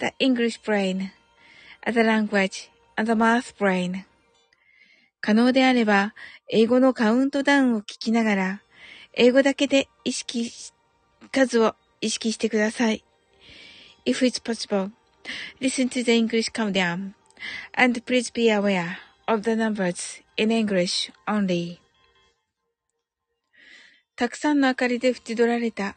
the English brain, the language, and the math brain. 可能であれば、英語のカウントダウンを聞きながら、英語だけで意識数を意識してください。If it's possible, listen to the English countdown, and please be aware of the numbers in English only. たくさんの明かりで縁取られた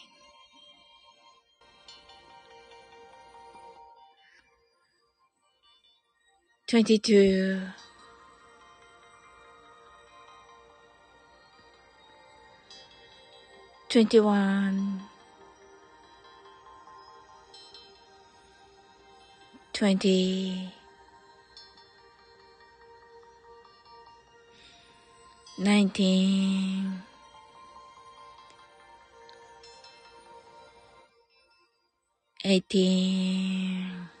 22 21 20 19 18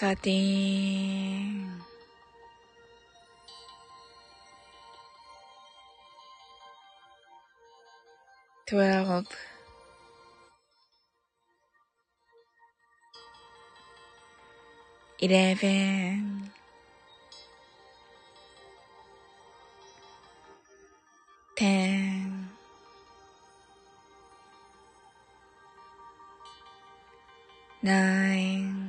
thirteen, twelve, eleven, ten, nine,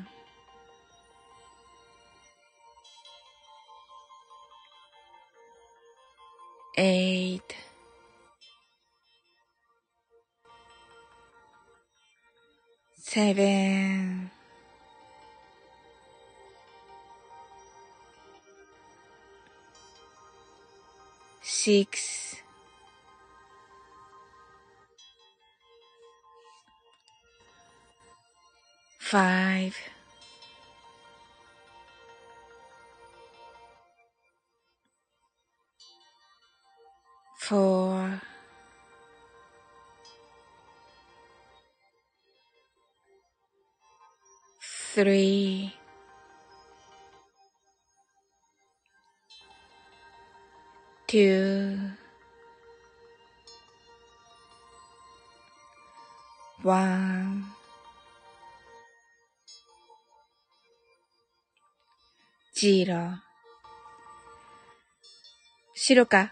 eight, seven, six, five, four, three, two, one, zero 白か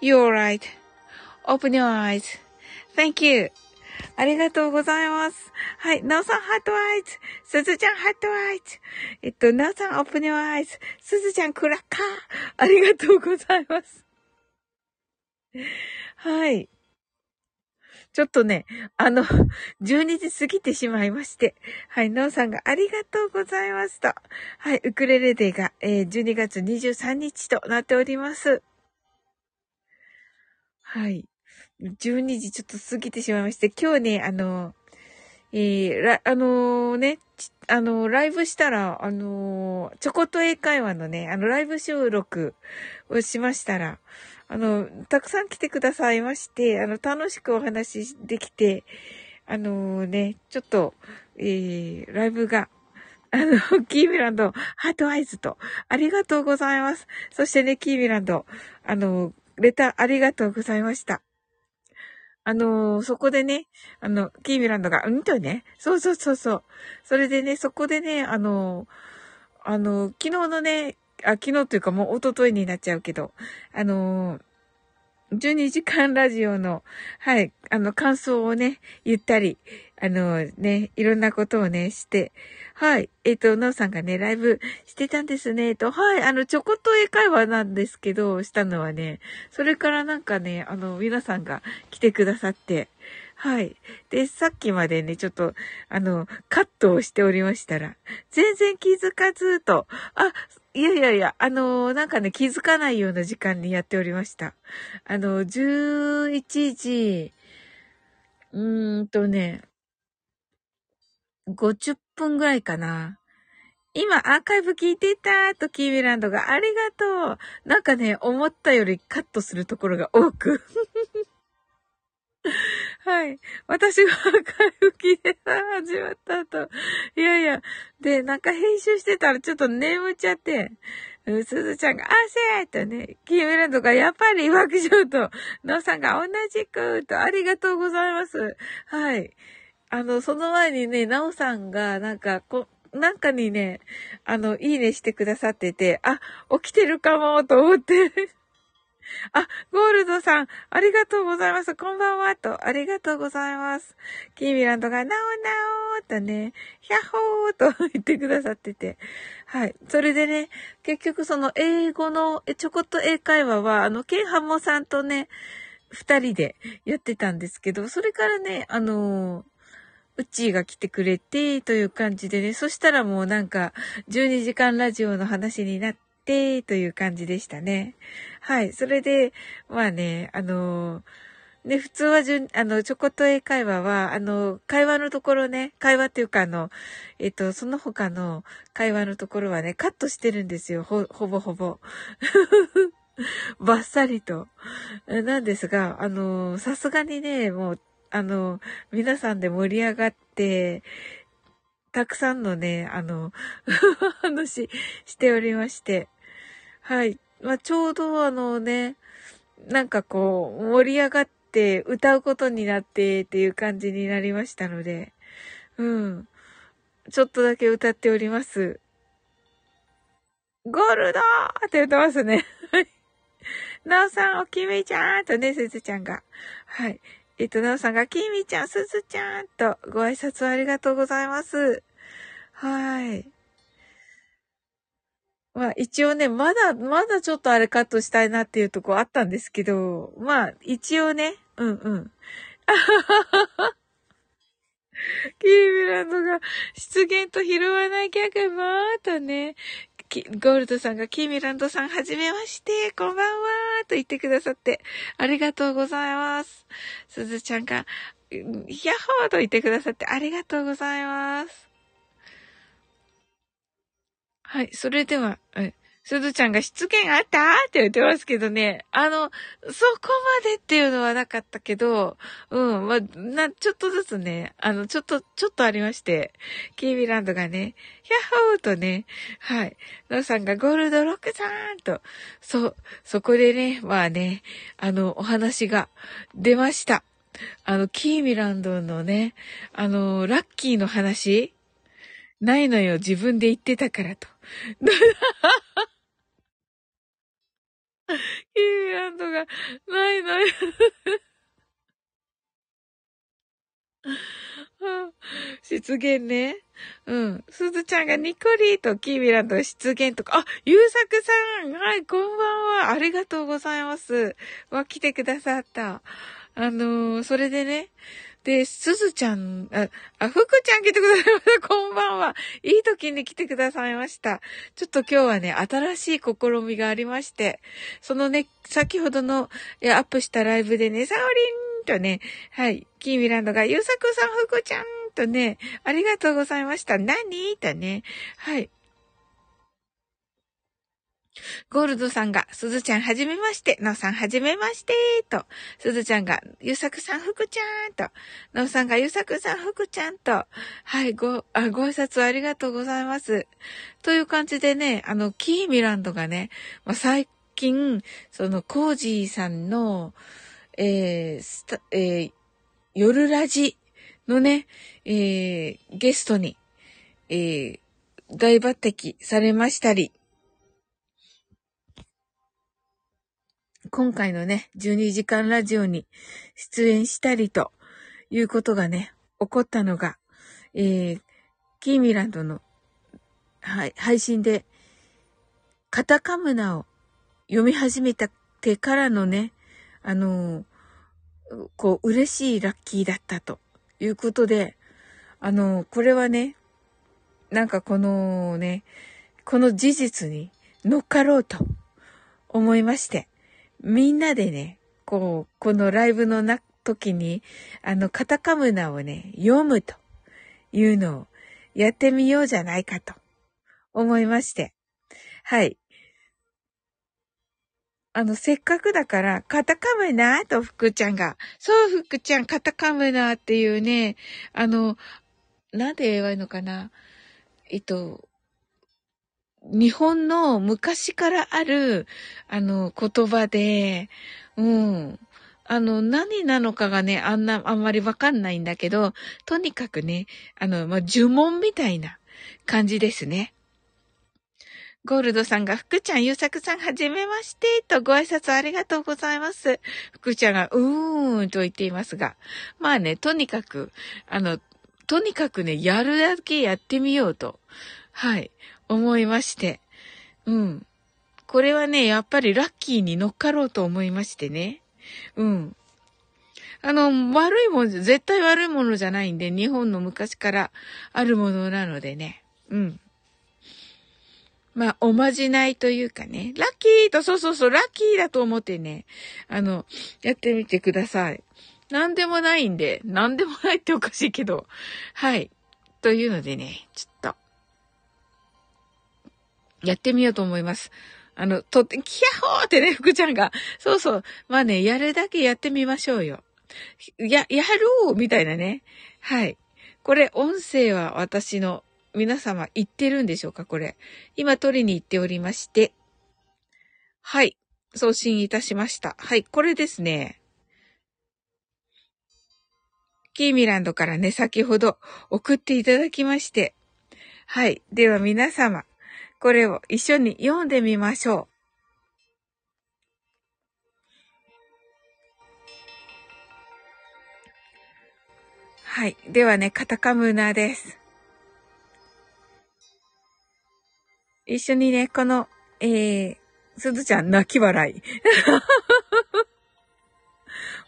You're all right. Open your eyes.Thank you. ありがとうございます。はい。なおさん、 heart eyes。すずちゃん、 heart eyes。えっと、なおさん、 open your eyes。すずちゃん、クラッカー。ありがとうございます。はい。ちょっとね、あの、12時過ぎてしまいまして。はい、なおさんがありがとうございますと。はい、ウクレレデーが、えー、12月23日となっております。はい。12時ちょっと過ぎてしまいまして、今日ね、あの、えー、あのー、ね、あのー、ライブしたら、あのちょこっと英会話のね、あの、ライブ収録をしましたら、あの、たくさん来てくださいまして、あの、楽しくお話しできて、あのね、ちょっと、えー、ライブが、あの、キーミランド、 heart eyes と、ありがとうございます。そしてね、キーミランド、あの、レターありがとうございました。あのー、そこでね、あの、キーミランドが、うん？とね、そうそうそうそう。それでね、そこでね、あのー、あのー、昨日のね、あ、昨日というかもう一昨日になっちゃうけど、あの12時間ラジオの、はい、あの、感想をね、言ったり、あのね、いろんなことをね、して、はい、えっ、ー、と、なおさんがね、ライブしてたんですね、えっと、はい、あの、ちょこっと英会話なんですけど、したのはね、それからなんかね、あの、皆さんが来てくださって、はい。で、さっきまでね、ちょっと、あの、カットをしておりましたら、全然気づかずと、あ、いやいやいや、あの、なんかね、気づかないような時間にやっておりました。あの、11時、うーんとね、50分ぐらいかな。今、アーカイブ聞いてたと、キーミランドがありがとう。なんかね、思ったよりカットするところが多く。はい。私が赤い吹きで始まった後。いやいや。で、なんか編集してたらちょっと眠っちゃって。すずちゃんが、あせーとね、キーメランドがやっぱり爆笑と、ノーさんが同じくと、ありがとうございます。はい。あの、その前にね、ナオさんが、なんか、こ、なんかにね、あの、いいねしてくださってて、あ、起きてるかもと思って あ、ゴールドさん、ありがとうございます。こんばんは、と、ありがとうございます。キーミランドが、なおなおとね、ヒャッホーと 言ってくださってて。はい。それでね、結局その英語のちょこっと英会話は、あの、ケンハモさんとね、二人でやってたんですけど、それからね、あのうちーが来てくれて、という感じでね、そしたらもうなんか、12時間ラジオの話になって、という感じでしたね。はい。それで、まあね、あのね、普通はじゅん、あの、ちょこっと英会話は、あの、会話のところね、会話っていうかあの、えっと、その他の会話のところはね、カットしてるんですよ。ほ、ほぼほぼ。バッサリと。なんですが、あの、さすがにね、もう、あの、皆さんで盛り上がって、たくさんのね、あの、話しておりまして。はい。まあ、ちょうどあのね、なんかこう、盛り上がって歌うことになってっていう感じになりましたので、うん。ちょっとだけ歌っております。ゴールドーって言ってますね。なおさん、おきみちゃんとね、すずちゃんが。はい。えっと、なおさんが、きみちゃん、すずちゃんとご挨拶ありがとうございます。はい。まあ一応ね、まだ、まだちょっとあれカットしたいなっていうとこあったんですけど、まあ一応ね、うんうん。キーミランドが出現と拾わないギャグもとね、ゴールドさんがキーミランドさんはじめまして、こんばんはと言ってくださって、ありがとうございます。すずちゃんが、ヤッホーと言ってくださってありがとうございます。はい、それでは、え、すずちゃんが出現あった？って言ってますけどね。あの、そこまでっていうのはなかったけど、うん、まあ、な、ちょっとずつね、あの、ちょっと、ちょっとありまして、キービランドがね、ヒャッホーとね、はい、ノーさんがゴールドロックさんと、そう、そこでね、まあね、あの、お話が出ました。あの、キーミランドのね、あの、ラッキーの話ないのよ、自分で言ってたからと。キーミランドがないのよ出現ね。うん。すずちゃんがニコリーとキーミランド出現とか、あ、ゆうさくさんはい、こんばんは。ありがとうございます。わ、来てくださった。あのー、それでね、で、すずちゃん、あ、あ、ふくちゃん来てくださいました。こんばんは。いい時に来てくださいました。ちょっと今日はね、新しい試みがありまして、そのね、先ほどのアップしたライブでね、サオリンとね、はい、キーミランドが、ゆうさくさん、ふくちゃんとね、ありがとうございました。何？とね、はい。ゴールドさんが、すずちゃんはじめまして、のうさんはじめまして、と、すずちゃんが、ゆさくさんふくちゃん、と、のうさんがゆさくさんふくちゃん、と、はい、ご、あ、ご挨拶ありがとうございます。という感じでね、あの、キーミランドがね、まあ、最近、その、コージーさんの、えー、えー、夜ラジのね、えー、ゲストに、えー、大抜擢されましたり、今回のね、12時間ラジオに出演したりということがね、起こったのが、えー、キーミランドの、はい、配信で、カタカムナを読み始めたてからのね、あのー、こう、嬉しいラッキーだったということで、あのー、これはね、なんかこのね、この事実に乗っかろうと思いまして、みんなでね、こう、このライブのな、時に、あの、カタカムナをね、読むというのをやってみようじゃないかと思いまして。はい。あの、せっかくだから、カタカムナと福ちゃんが、そう、福ちゃん、カタカムナっていうね、あの、なんて言えばいいのかな。えっと、日本の昔からある、あの、言葉で、うん。あの、何なのかがね、あんな、あんまりわかんないんだけど、とにかくね、あの、まあ、呪文みたいな感じですね。ゴールドさんが、福ちゃん、ゆうさくさん、はじめまして、とご挨拶ありがとうございます。福ちゃんが、うーん、と言っていますが。まあね、とにかく、あの、とにかくね、やるだけやってみようと。はい。思いまして。うん。これはね、やっぱりラッキーに乗っかろうと思いましてね。うん。あの、悪いもん、絶対悪いものじゃないんで、日本の昔からあるものなのでね。うん。まあ、おまじないというかね、ラッキーと、そうそうそう、ラッキーだと思ってね、あの、やってみてください。なんでもないんで、なんでもないっておかしいけど、はい。というのでね、ちょっと、やってみようと思います。あの、とって、キャホーってね、福ちゃんが。そうそう。まあね、やるだけやってみましょうよ。や、やろうみたいなね。はい。これ、音声は私の皆様言ってるんでしょうか？これ。今取りに行っておりまして。はい。送信いたしました。はい。これですね。キーミランドからね、先ほど送っていただきまして。はい。では皆様、これを一緒に読んでみましょう。はい。ではね、カタカムナです。一緒にね、この、えー、すずちゃん泣き笑い。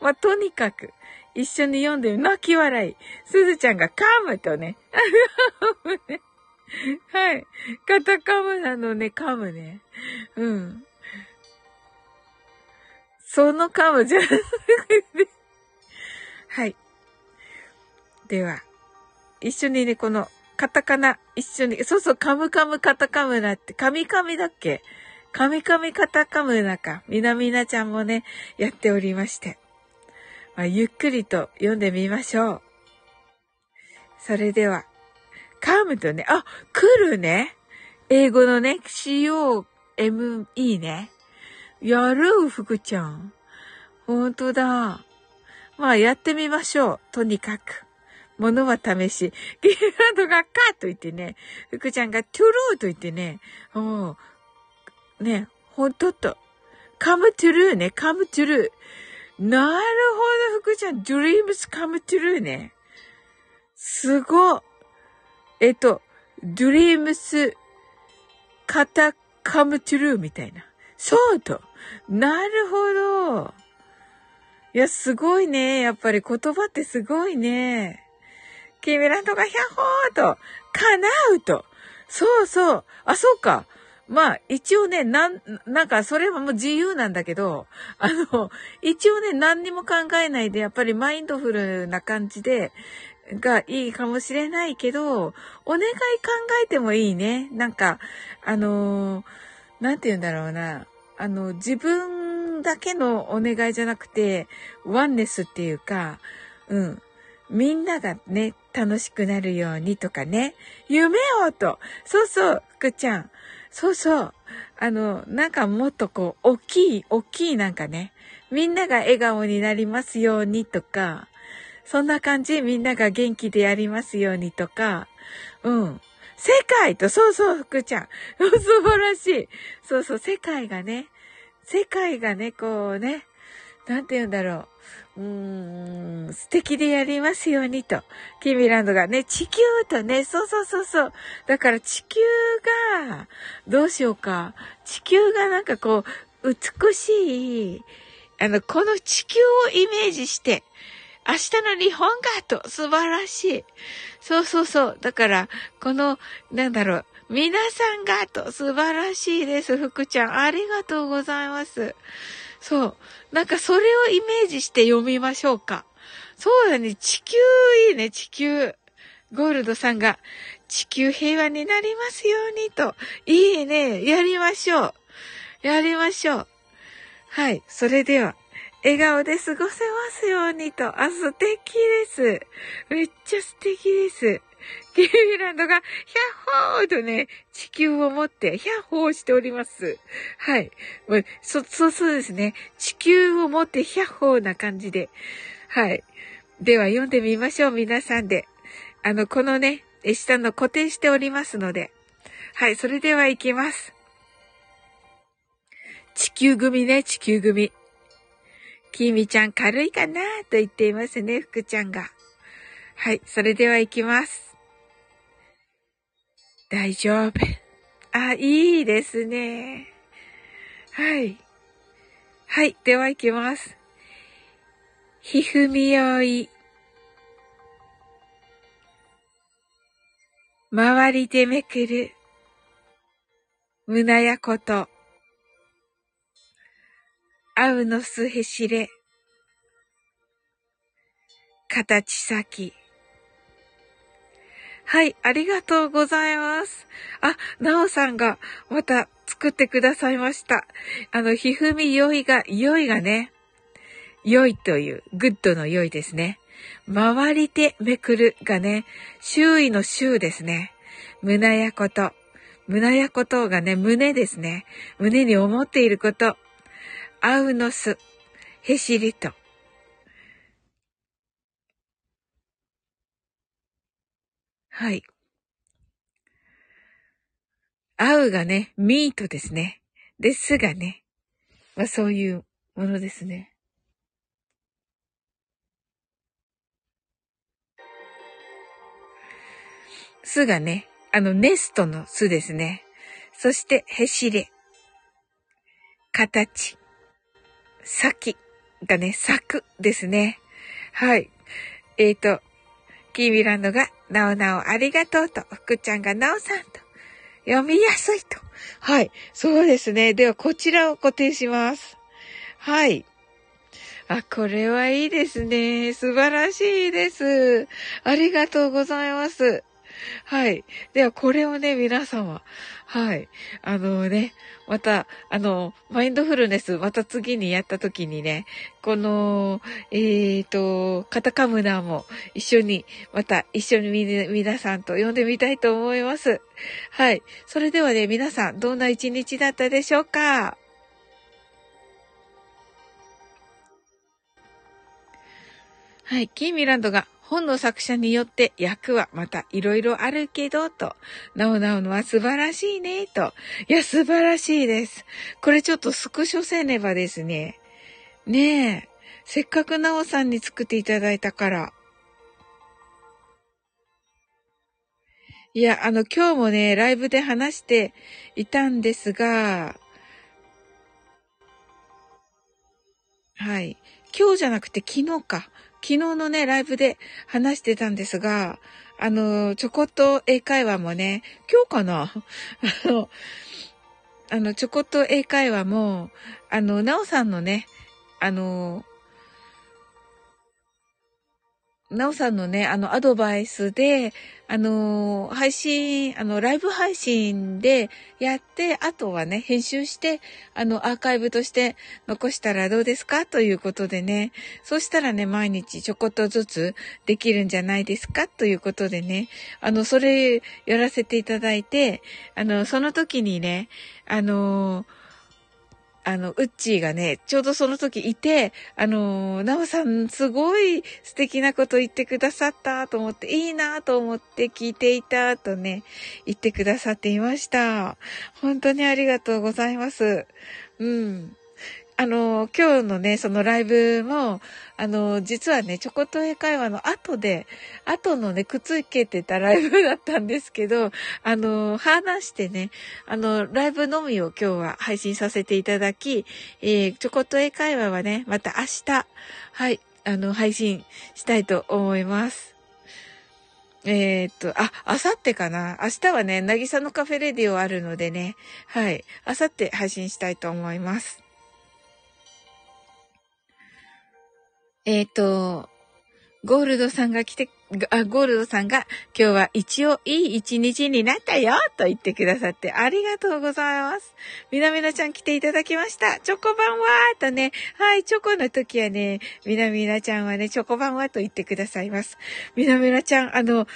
まあ、とにかく、一緒に読んで泣き笑い。すずちゃんがカムとね。はい。カタカムなのね、噛むね。うん。その噛むじゃなくて。はい。では、一緒にね、この、カタカナ、一緒に、そうそう、カムカムカタカムナって、カミカミだっけ？カミカミカタカムナか。みなみなちゃんもね、やっておりまして。まあ、ゆっくりと読んでみましょう。それでは、カムとね、あ、来るね。英語のね、C-O-M-E ね。やる福ちゃん。ほんとだ。まあやってみましょう。とにかく。ものは試し。ゲーランドがカーと言ってね、福ちゃんがトゥルーと言ってね、もう、ね、ほんとっと、カムトゥルーね、カムトゥルー。なるほど、福ちゃん、ドリームスカムトゥルーね。すご。えっと、ドリームス、カタカムトゥルーみたいな。そうと。なるほど。いや、すごいね。やっぱり言葉ってすごいね。キーミランドがヒャッホーと、叶うと。そうそう。あ、そうか。まあ、一応ね、なん、なんか、それはもう自由なんだけど、あの、一応ね、何にも考えないで、やっぱりマインドフルな感じで、がいいかもしれないけど、お願い考えてもいいね。なんか、あのー、なんて言うんだろうな。あの、自分だけのお願いじゃなくて、ワンネスっていうか、うん。みんながね、楽しくなるようにとかね、夢をと。そうそう、福ちゃん。そうそう。あの、なんかもっとこう、大きい、大きいなんかね、みんなが笑顔になりますようにとか、そんな感じみんなが元気でやりますようにとか、うん。世界と、そうそう、福ちゃん。素晴らしい。そうそう、世界がね、世界がね、こうね、なんて言うんだろう。うーん、素敵でやりますようにと。キミランドがね、地球とね、そうそうそうそう。だから地球が、どうしようか。地球がなんかこう、美しい、あの、この地球をイメージして、明日の日本がと素晴らしい。そうそうそう。だから、この、なんだろう、皆さんがと素晴らしいです、福ちゃん。ありがとうございます。そう。なんかそれをイメージして読みましょうか。そうだね。地球いいね、地球。ゴールドさんが、地球平和になりますようにと。いいね。やりましょう。やりましょう。はい。それでは、笑顔で過ごせますようにと。あ、素敵です。めっちゃ素敵です。ゲーランドが、ヒャッホーとね、地球を持って、ヒャッホーしております。はい。そ、そうそうですね。地球を持って、ヒャッホーな感じで。はい。では、読んでみましょう、皆さんで。あの、このね、下の固定しておりますので。はい、それでは行きます。地球組ね、地球組。きみちゃん軽いかなと言っていますね、福ちゃんが。はい、それでは行きます。大丈夫。あ、いいですね。はい。はい、では行きます。ひふみよい。周りでめくる。胸やこと。あうのすへしれ。形先。はい、ありがとうございます。あ、なおさんがまた作ってくださいました。あの、ひふみよいが、よいがね、良いという、グッドの良いですね。回りてめくるがね、周囲の周ですね。胸やこと。胸やことがね、胸ですね。胸に思っていること。あうのす。へしりと。はい。合うがね、ミートですね。で、すがね、まあそういうものですね。すがね、あの、ネストの巣ですね。そして、へしれ。形。先がね、咲くですね。はい。えっ、ー、と、キーミランドが、なおなおありがとうと、福ちゃんがなおさんと、読みやすいと。はい。そうですね。では、こちらを固定します。はい。あ、これはいいですね。素晴らしいです。ありがとうございます。はい。では、これをね、皆様。はい。あのね、また、あの、マインドフルネス、また次にやった時にね、この、えっ、ー、と、カタカムナーも一緒に、また一緒に皆さんと読んでみたいと思います。はい。それではね、皆さん、どんな一日だったでしょうか？はい、キーミランドが本の作者によって役はまたいろいろあるけど、と。なおなおのは素晴らしいね、と。いや、素晴らしいです。これちょっとスクショせねばですね。ねえ。せっかくなおさんに作っていただいたから。いや、あの、今日もね、ライブで話していたんですが、はい。今日じゃなくて昨日か。昨日のね、ライブで話してたんですが、あの、ちょこっと英会話もね、今日かな？あの、あの、ちょこっと英会話も、あの、なおさんのね、あの、なおさんのね、あの、アドバイスで、あのー、配信、あの、ライブ配信でやって、あとはね、編集して、あの、アーカイブとして残したらどうですか？ということでね、そうしたらね、毎日ちょこっとずつできるんじゃないですか？ということでね、あの、それやらせていただいて、あの、その時にね、あのーあの、ウッチーがね、ちょうどその時いて、あの、ナオさんすごい素敵なこと言ってくださったと思って、いいなと思って聞いていたとね、言ってくださっていました。本当にありがとうございます。うん。あの、今日のね、そのライブも、あの、実はね、ちょこっと英会話の後で、後のね、くっつけてたライブだったんですけど、あの、話してね、あの、ライブのみを今日は配信させていただき、えー、ちょこっと英会話はね、また明日、はい、あの、配信したいと思います。えー、っと、あ、あさってかな？明日はね、なぎさのカフェレディオあるのでね、はい、あさって配信したいと思います。えっ、ー、と、ゴールドさんが来て、あ、ゴールドさんが今日は一応いい一日になったよと言ってくださってありがとうございます。みなみなちゃん来ていただきました。チョコバンはーとね、はい、チョコの時はね、みなみなちゃんはね、チョコバンはと言ってくださいます。みなみなちゃん、あの、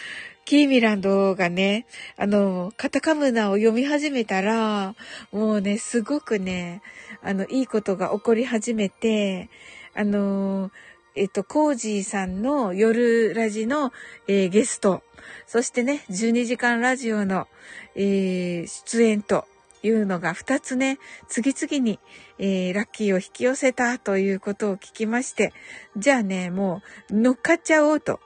キーミランドがね、あの、カタカムナを読み始めたら、もうね、すごくね、あの、いいことが起こり始めて、あのえっと、コージーさんの夜ラジの、えー、ゲスト、そしてね、12時間ラジオの、えー、出演というのが2つね、次々に、えー、ラッキーを引き寄せたということを聞きまして、じゃあね、もう乗っかっちゃおうと。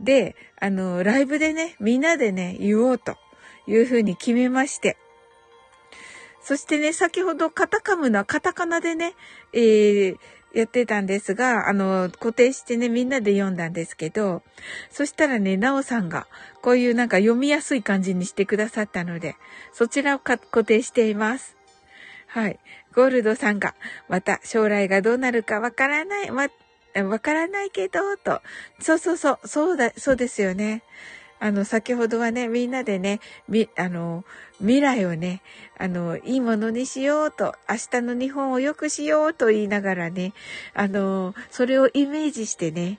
で、あの、ライブでね、みんなでね、言おうというふうに決めまして、そしてね、先ほどカタカムナ、カタカナでね、えー、やってたんですが、あの、固定してね、みんなで読んだんですけど、そしたらね、なおさんが、こういうなんか読みやすい感じにしてくださったので、そちらを固定しています。はい。ゴールドさんが、また将来がどうなるかわからない、わ、わからないけど、と。そうそうそう、そうだ、そうですよね。あの、先ほどはね、みんなでね、み、あの、未来をね、あの、いいものにしようと、明日の日本を良くしようと言いながらね、あの、それをイメージしてね、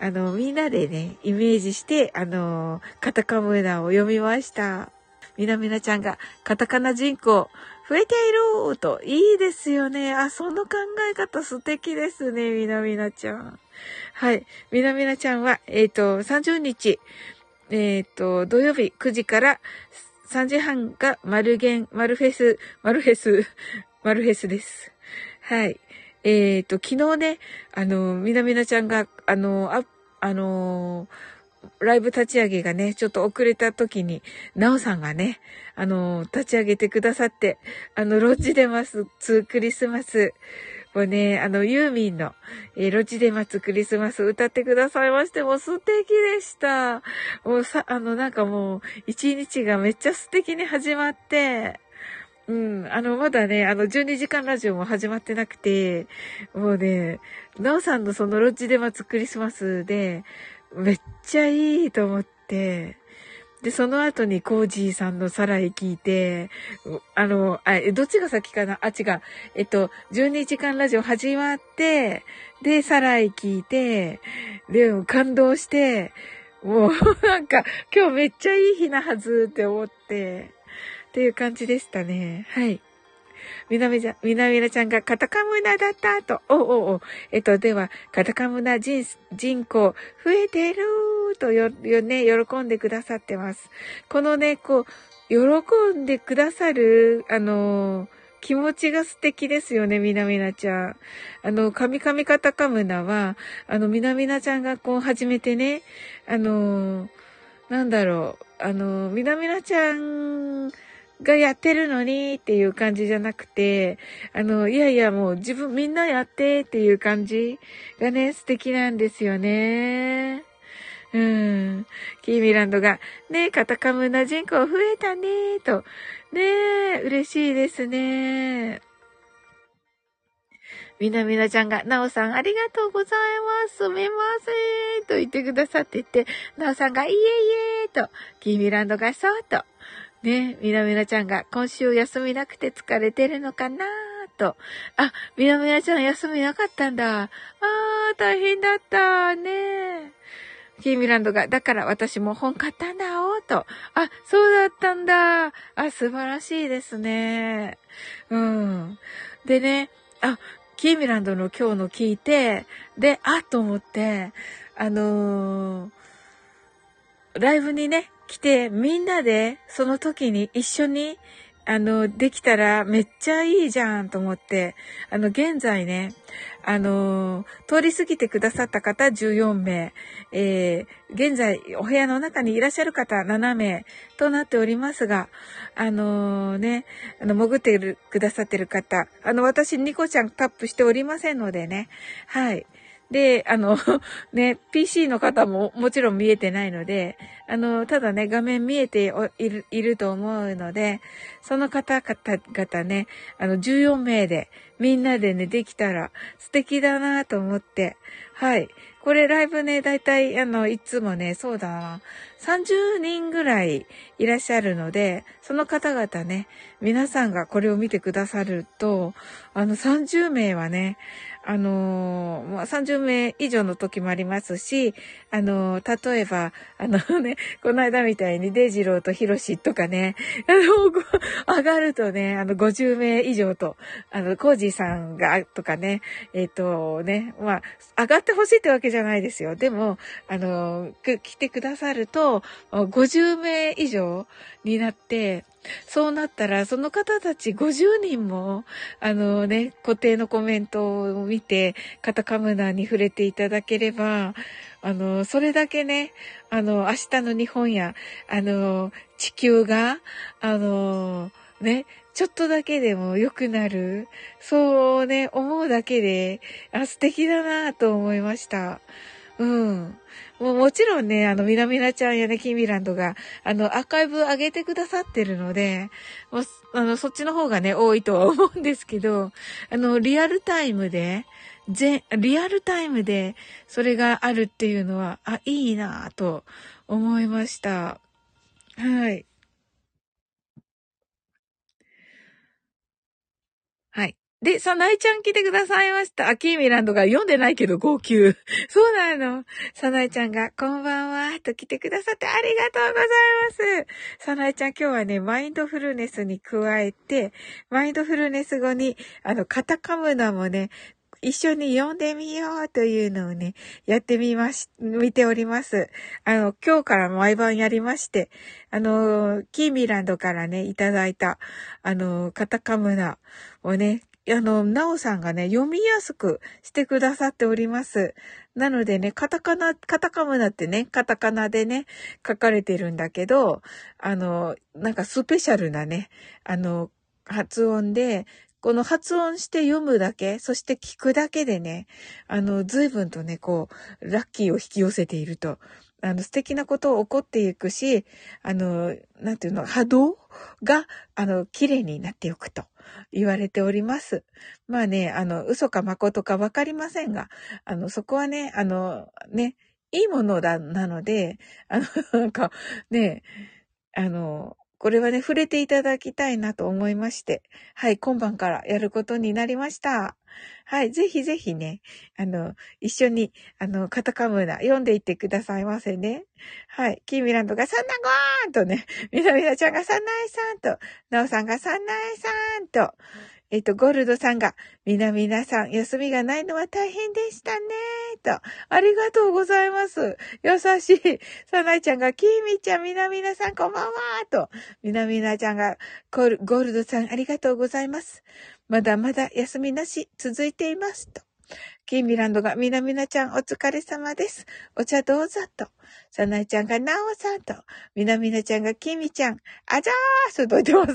あの、みんなでね、イメージして、あの、カタカムナを読みました。みなみなちゃんが、カタカナ人口、増えていると、いいですよね。あ、その考え方素敵ですね、みなみなちゃん。はい。みなみなちゃんは、えっ、ー、と、30日、えっ、と、土曜日9時から3時半が丸ン、丸フェス、丸フェス、丸フェスです。はい。えっ、と、昨日ね、あの、みなみなちゃんが、あの、あ、あのライブ立ち上げがね、ちょっと遅れた時に、なおさんがね、あの、立ち上げてくださって、あの、ロッジでます、ツークリスマス、もうね、あの、ユーミンの、えー、ロチで待つクリスマス歌ってくださいまして、もう素敵でした。もうさ、あの、なんかもう、一日がめっちゃ素敵に始まって、うん、あの、まだね、あの、12時間ラジオも始まってなくて、もうね、なおさんのそのロッジで待つクリスマスで、めっちゃいいと思って、で、その後にコージーさんのサライ聞いて、あの、あ、どっちが先かな？あ、違う。えっと、12時間ラジオ始まって、で、サライ聞いて、で、感動して、もう、なんか、今日めっちゃいい日なはずって思って、っていう感じでしたね。はい。みなみちゃん、みなみなちゃんがカタカムナだったと。おおお。えっと、では、カタカムナ人、人口増えてるとよ、よね、喜んでくださってます。このね、こう、喜んでくださる、あのー気持ちが素敵ですよね、みなみなちゃん。あの、カミカミカタカムナは、あの、みなみなちゃんがこう始めてね、あの、なんだろう、あの、みなみなちゃんがやってるのにっていう感じじゃなくて、あの、いやいやもう自分みんなやってっていう感じがね、素敵なんですよね。うん。キーミランドが、ねカタカムナ人口増えたねと。ねえ、嬉しいですね。みなみなちゃんが、なおさんありがとうございます。すみません。と言ってくださってて、なおさんが、いえいえと、キーミランドがそうと。ね、みなみなちゃんが、今週休みなくて疲れてるのかなと。あ、みなみなちゃん休みなかったんだ。あー、大変だった。ねキーミランドが、だから私も本買ったんだおと。あ、そうだったんだ。あ、素晴らしいですね。うん。でね、あ、キーミランドの今日の聞いて、で、あ、と思って、あのー、ライブにね、来て、みんなで、その時に一緒にあの、できたらめっちゃいいじゃんと思って、あの、現在ね、あの、通り過ぎてくださった方14名、えー、現在お部屋の中にいらっしゃる方7名となっておりますが、あのー、ね、あの、潜ってくださってる方、あの、私、ニコちゃんタップしておりませんのでね、はい。で、あの、ね、PC の方ももちろん見えてないので、あの、ただね、画面見えているいると思うので、その方々ね、あの、14名で、みんなでね、できたら素敵だなと思って、はい。これライブね、だいたい、あの、いつもね、そうだな、30人ぐらいいらっしゃるので、その方々ね、皆さんがこれを見てくださると、あの、30名はね、あのまあ、30名以上の時もありますし、あの例えば、あの ね、この間みたいにデジローとヒロシとかね、あの、上がるとね、あの、50名以上と、あの、コージさんが、とかね、えっ、ー、とね、まあ、上がってほしいってわけじゃないですよ。でも、あの、来てくださると、50名以上になって、そうなったら、その方たち50人も、あのね、固定のコメントを見て、カタカムナに触れていただければ、あの、それだけね、あの、明日の日本や、あの、地球が、あの、ね、ちょっとだけでも良くなる。そうね、思うだけで、あ、素敵だなと思いました。うん。もうもちろんね、あの、みなみなちゃんやね、キミランドが、あの、アーカイブ上げてくださってるので、もう、あの、そっちの方がね、多いとは思うんですけど、あの、リアルタイムで、全、リアルタイムで、それがあるっていうのは、あ、いいなぁと思いました。はい。はい。で、さなえちゃん来てくださいました。アキーミランドが読んでないけど号泣。そうなの。さなえちゃんが、こんばんは、と来てくださってありがとうございます。さなえちゃん今日はね、マインドフルネスに加えて、マインドフルネス後に、あの、カタカムナもね、一緒に読んでみようというのをね、やってみまし、見ております。あの、今日から毎晩やりまして、あの、キーミランドからね、いただいた、あの、カタカムナをね、あの、なおさんがね、読みやすくしてくださっております。なのでね、カタカナ、カタカムナってね、カタカナでね、書かれてるんだけど、あの、なんかスペシャルなね、あの、発音で、この発音して読むだけ、そして聞くだけでね、あの、随分とね、こう、ラッキーを引き寄せていると。あの、素敵なことを起こっていくし、あの、なんていうの、波動が、あの、綺麗になっておくと。言われております。まあね、あの、嘘か誠かわかりませんが、あの、そこはね、あの、ね、いいものだ、なので、あの、なんか、ね、あの、これはね、触れていただきたいなと思いまして、はい、今晩からやることになりました。はい。ぜひぜひね、あの、一緒に、あの、カタカムーナ読んでいってくださいませね。はい。キーミランドがサンナゴーンとね、みなみなちゃんがサンナエさんと、ナオさんがサンナエさんと、えっと、ゴールドさんが、みなみなさん、休みがないのは大変でしたね、と。ありがとうございます。優しい。さなイちゃんが、きみちゃん、みなみなさん、こんばんは、と。みなみなちゃんが、ゴールドさん、ありがとうございます。まだまだ休みなし、続いています、と。キーミランドが、みなみなちゃんお疲れ様です。お茶どうぞと。さなえちゃんが、なおさんと。みなみなちゃんが、きみちゃん、あざーすと言ってます。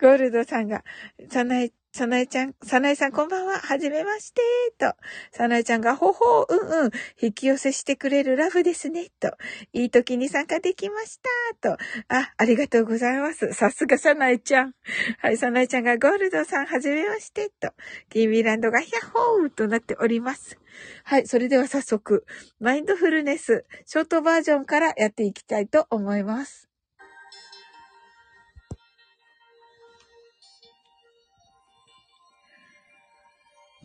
ゴールドさんが、さなえさなえちゃん、さなえさんこんばんは、はじめまして、と。さなえちゃんが、ほほう、うんうん、引き寄せしてくれるラブですね、と。いい時に参加できました、と。あ、ありがとうございます。さすがさなえちゃん。はい、さなえちゃんが、ゴールドさん、はじめまして、と。キーミランドが、ヒャッホーとなっております。はい、それでは早速、マインドフルネス、ショートバージョンからやっていきたいと思います。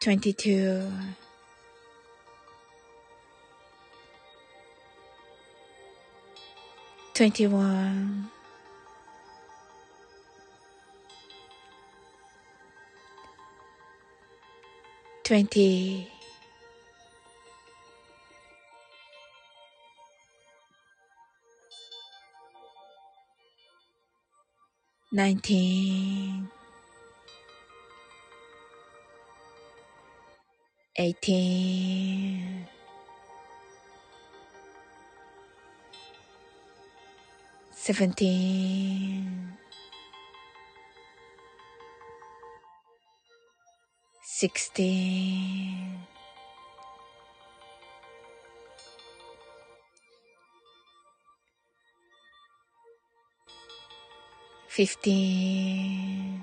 22 21 20 19 eighteen, seventeen, sixteen, fifteen,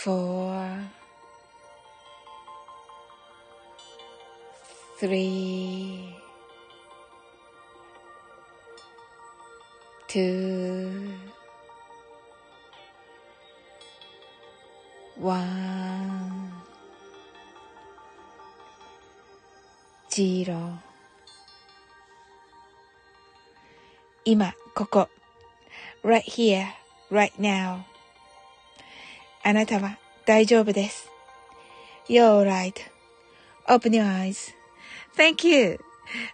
four, three, two, one, zero 今、ここ。right here, right now. あなたは大丈夫です。You're right. Open your eyes. Thank you.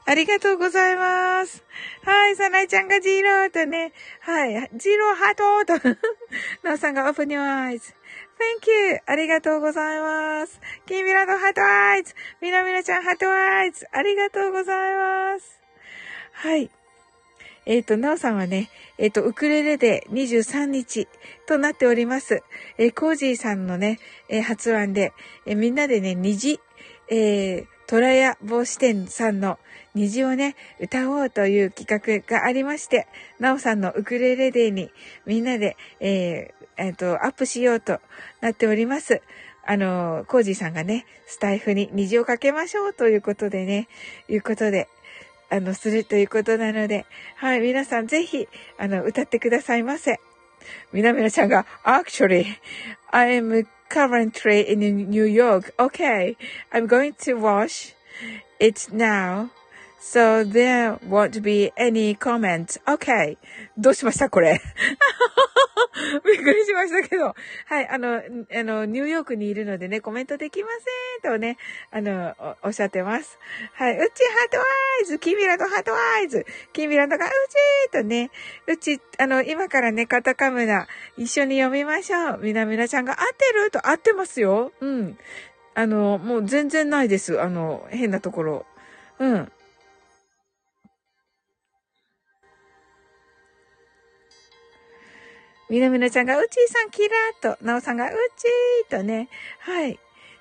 ありがとうございます。はい、さなえちゃんがジーローとね、はい、ジーローハートと、なおさんが open your eyes. Thank you! ありがとうございます。キンミラの heart eyes みなみなちゃん heart eyes ありがとうございます。はい。えっ、ー、と、なおさんはね、えっ、ー、と、ウクレレで23日となっております。えー、コージーさんのね、えー、発案で、えみんなでね、虹、えトラヤ帽子店さんの虹をね、歌おうという企画がありまして、なおさんのウクレレデーにみんなで、ええっ、と、アップしようとなっております。あの、コージーさんがね、スタイフに虹をかけましょうということでね、いうことで、あの、するということなので、はい、皆さんぜひ、あの、歌ってくださいませ。みなみなちゃんが、actually, I am currently in New York. Okay, I'm going to wash it now. So there won't be any comments. Okay. どうしました？これ。びっくりしましたけど。はい。あの、あの、ニューヨークにいるのでね、コメントできませんとね、あの、おっしゃってます。はい。うちハートワイズキミラとハートワイズキミラとかうちーとね、うち、あの、今からね、カタカムナ一緒に読みましょう。みなみなちゃんが合ってると合ってますよ。うん。あの、もう全然ないです。あの、変なところ。うん。みなみなちゃんが、うちーさんキラーと、なおさんが、うちーとね、はい。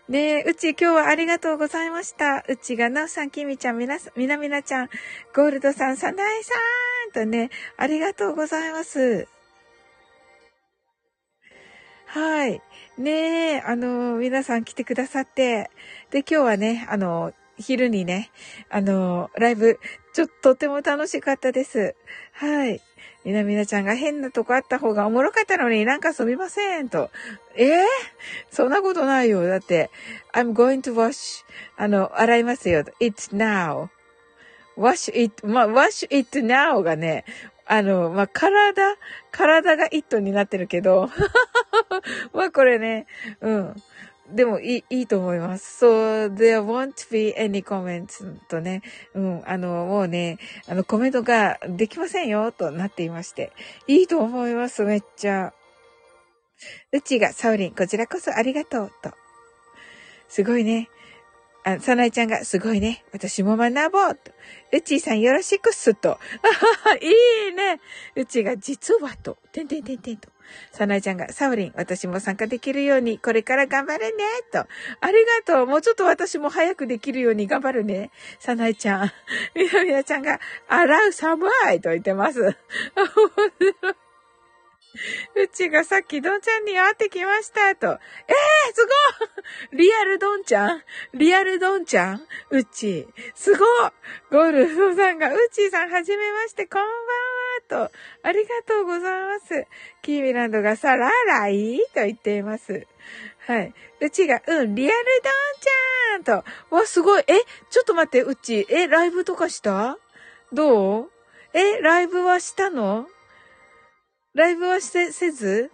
ねえうち今日はありがとうございました。うちがなおさん、きみちゃん、みな、みなみなちゃん、ゴールドさん、さなえさんとね、ありがとうございます。はい。ねえ、あの、皆さん来てくださって。で、今日はね、あの、昼にね、あの、ライブ、ちょっととても楽しかったです。はい。みなみなちゃんが変なとこあった方がおもろかったのになんかすみませんと。えー、そんなことないよ。だって、I'm going to wash, あの、洗いますよ。it now. wash it, まあ、wash it now がね、あの、まあ、体、体が it になってるけど、まあ、これね、うん。でもいい、いいと思います。So, there won't be any comments とね、うん、あの、もうね、あの、コメントができませんよ、となっていまして。いいと思います、めっちゃ。うちが、サウリン、こちらこそありがとう、と。すごいね。あ、さなえちゃんが、すごいね。私も学ぼうと。うちーさんよろしくっすと。あははいいね。うちが、実はと。てんてんてんてんと。さなえちゃんが、サウリン、私も参加できるように、これから頑張るね、と。ありがとう。もうちょっと私も早くできるように頑張るね。さなえちゃん。みなみなちゃんが、洗う寒いと言ってます。うちがさっきどんちゃんに会ってきましたと。えー、すごいリアルどんちゃんリアルどんちゃんうち。すごいゴルドさんが、うちさんはじめまして、こんばんはと。ありがとうございます。キーミランドがさ、ラライと言っています。はい。うちが、うん、リアルドンちゃんと。わ、すごい。え、ちょっと待って、うち。え、ライブとかした？どう？え、ライブはしたの？ライブはせ、せず？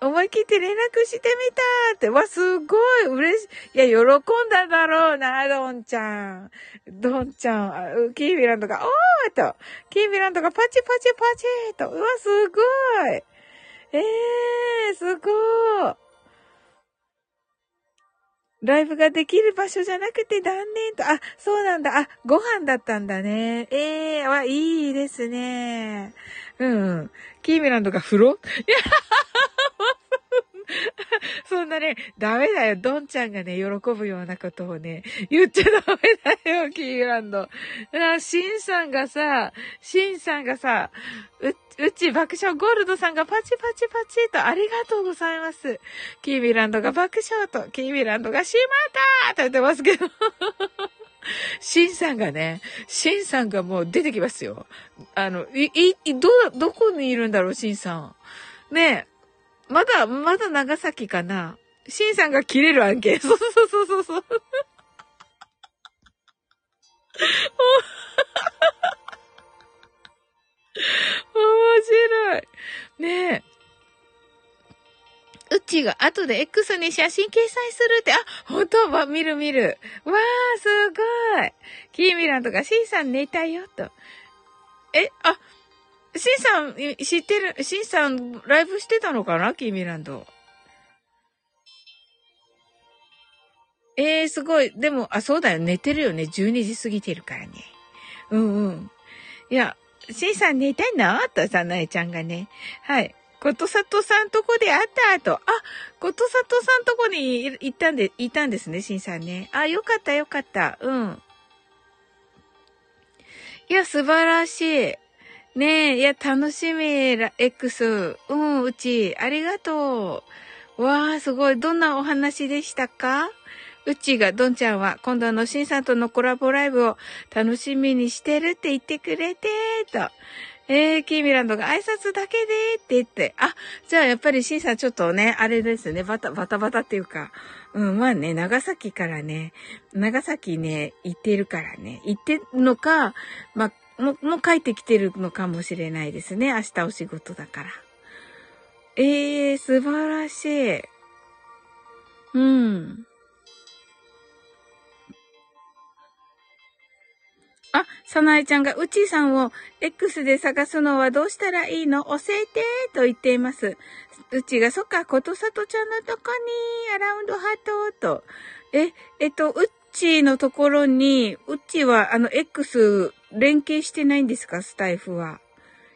思い切って連絡してみたって。わ、すごい嬉しい。いや、喜んだだろうな、ドンちゃん。ドンちゃん。キービランドが、おーと。キービランドがパチパチパチと。うわ、すごい。ええー、すごい。ライブができる場所じゃなくて断念と。あ、そうなんだ。あ、ご飯だったんだね。ええー、わ、いいですね。うん。キーミランドが風呂？い やそんなね、ダメだよ。ドンちゃんがね、喜ぶようなことをね、言っちゃダメだよ、キーランド。あ、シンさんがさ、シンさんがさ、う、うち爆笑ゴールドさんがパチパチパチとありがとうございます。キーミランドが爆笑と、キーミランドがしまったと言ってますけど。シンさんがね、シンさんがもう出てきますよ。あの、い、い、ど、どこにいるんだろう、シンさん。ねえ。まだ、まだ長崎かな。シンさんが切れる案件。そうそうそうそうそう。面白い。ねえ。うちが後で X に写真掲載するって、あ、本当？は見る見る。わー、すごい。キーミランとか、シンさん寝たよ、と。え、あ、シンさん、知ってる、シンさん、ライブしてたのかな？キーミランド。えー、すごい。でも、あ、そうだよ。寝てるよね。12時過ぎてるからね。うんうん。いや、シンさん寝てんの？と、さなえちゃんがね。はい。ことさとさんとこで会った後、あ、ことさとさんとこに行ったんで、いたんですね、しんさんね。あ、よかったよかった。うん。いや、素晴らしい。ねえ、いや、楽しみ、X。うん、うち、ありがとう。わあ、すごい。どんなお話でしたか？うちが、どんちゃんは、今度のしんさんとのコラボライブを楽しみにしてるって言ってくれて、と。えー、キーミランドが挨拶だけでって言って、あ、じゃあやっぱりシンさんちょっとね、あれですね、バタ、バタバタっていうか、うん、まあね、長崎からね、長崎ね、行ってるからね、行ってるのか、まあ、も、もう帰ってきてるのかもしれないですね、明日お仕事だから。えー、素晴らしい。うん。あ、さなえちゃんが、うちさんを X で探すのはどうしたらいいの？教えてと言っています。うちが、そっか、ことさとちゃんのとこに、アラウンドハートと。え、えっと、うっちのところに、うっちは、あの、X 連携してないんですか？スタイフは。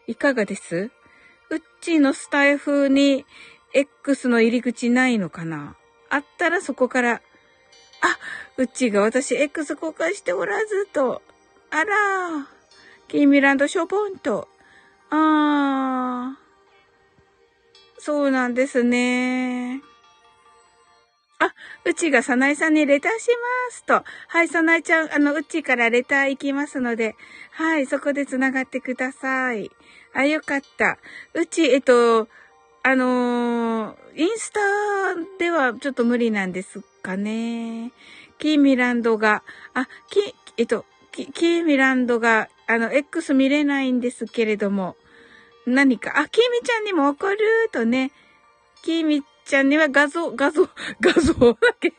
いかがです？うっちのスタイフに、X の入り口ないのかな？あったらそこから、あ、うっちが私 X 公開しておらずと、あらキーミランドしょぼんと。ああ。そうなんですね。あ、うちがさなえさんにレターしますと。はい、さなえちゃん、あの、うちからレター行きますので、はい、そこで繋がってください。あ、よかった。うち、えっと、あのー、インスタではちょっと無理なんですかね。キーミランドが、あ、き、えっと、キーミランドが、あの、X 見れないんですけれども、何か、あ、キーミちゃんにも送るとね、キーミちゃんには画像、画像、画像だけ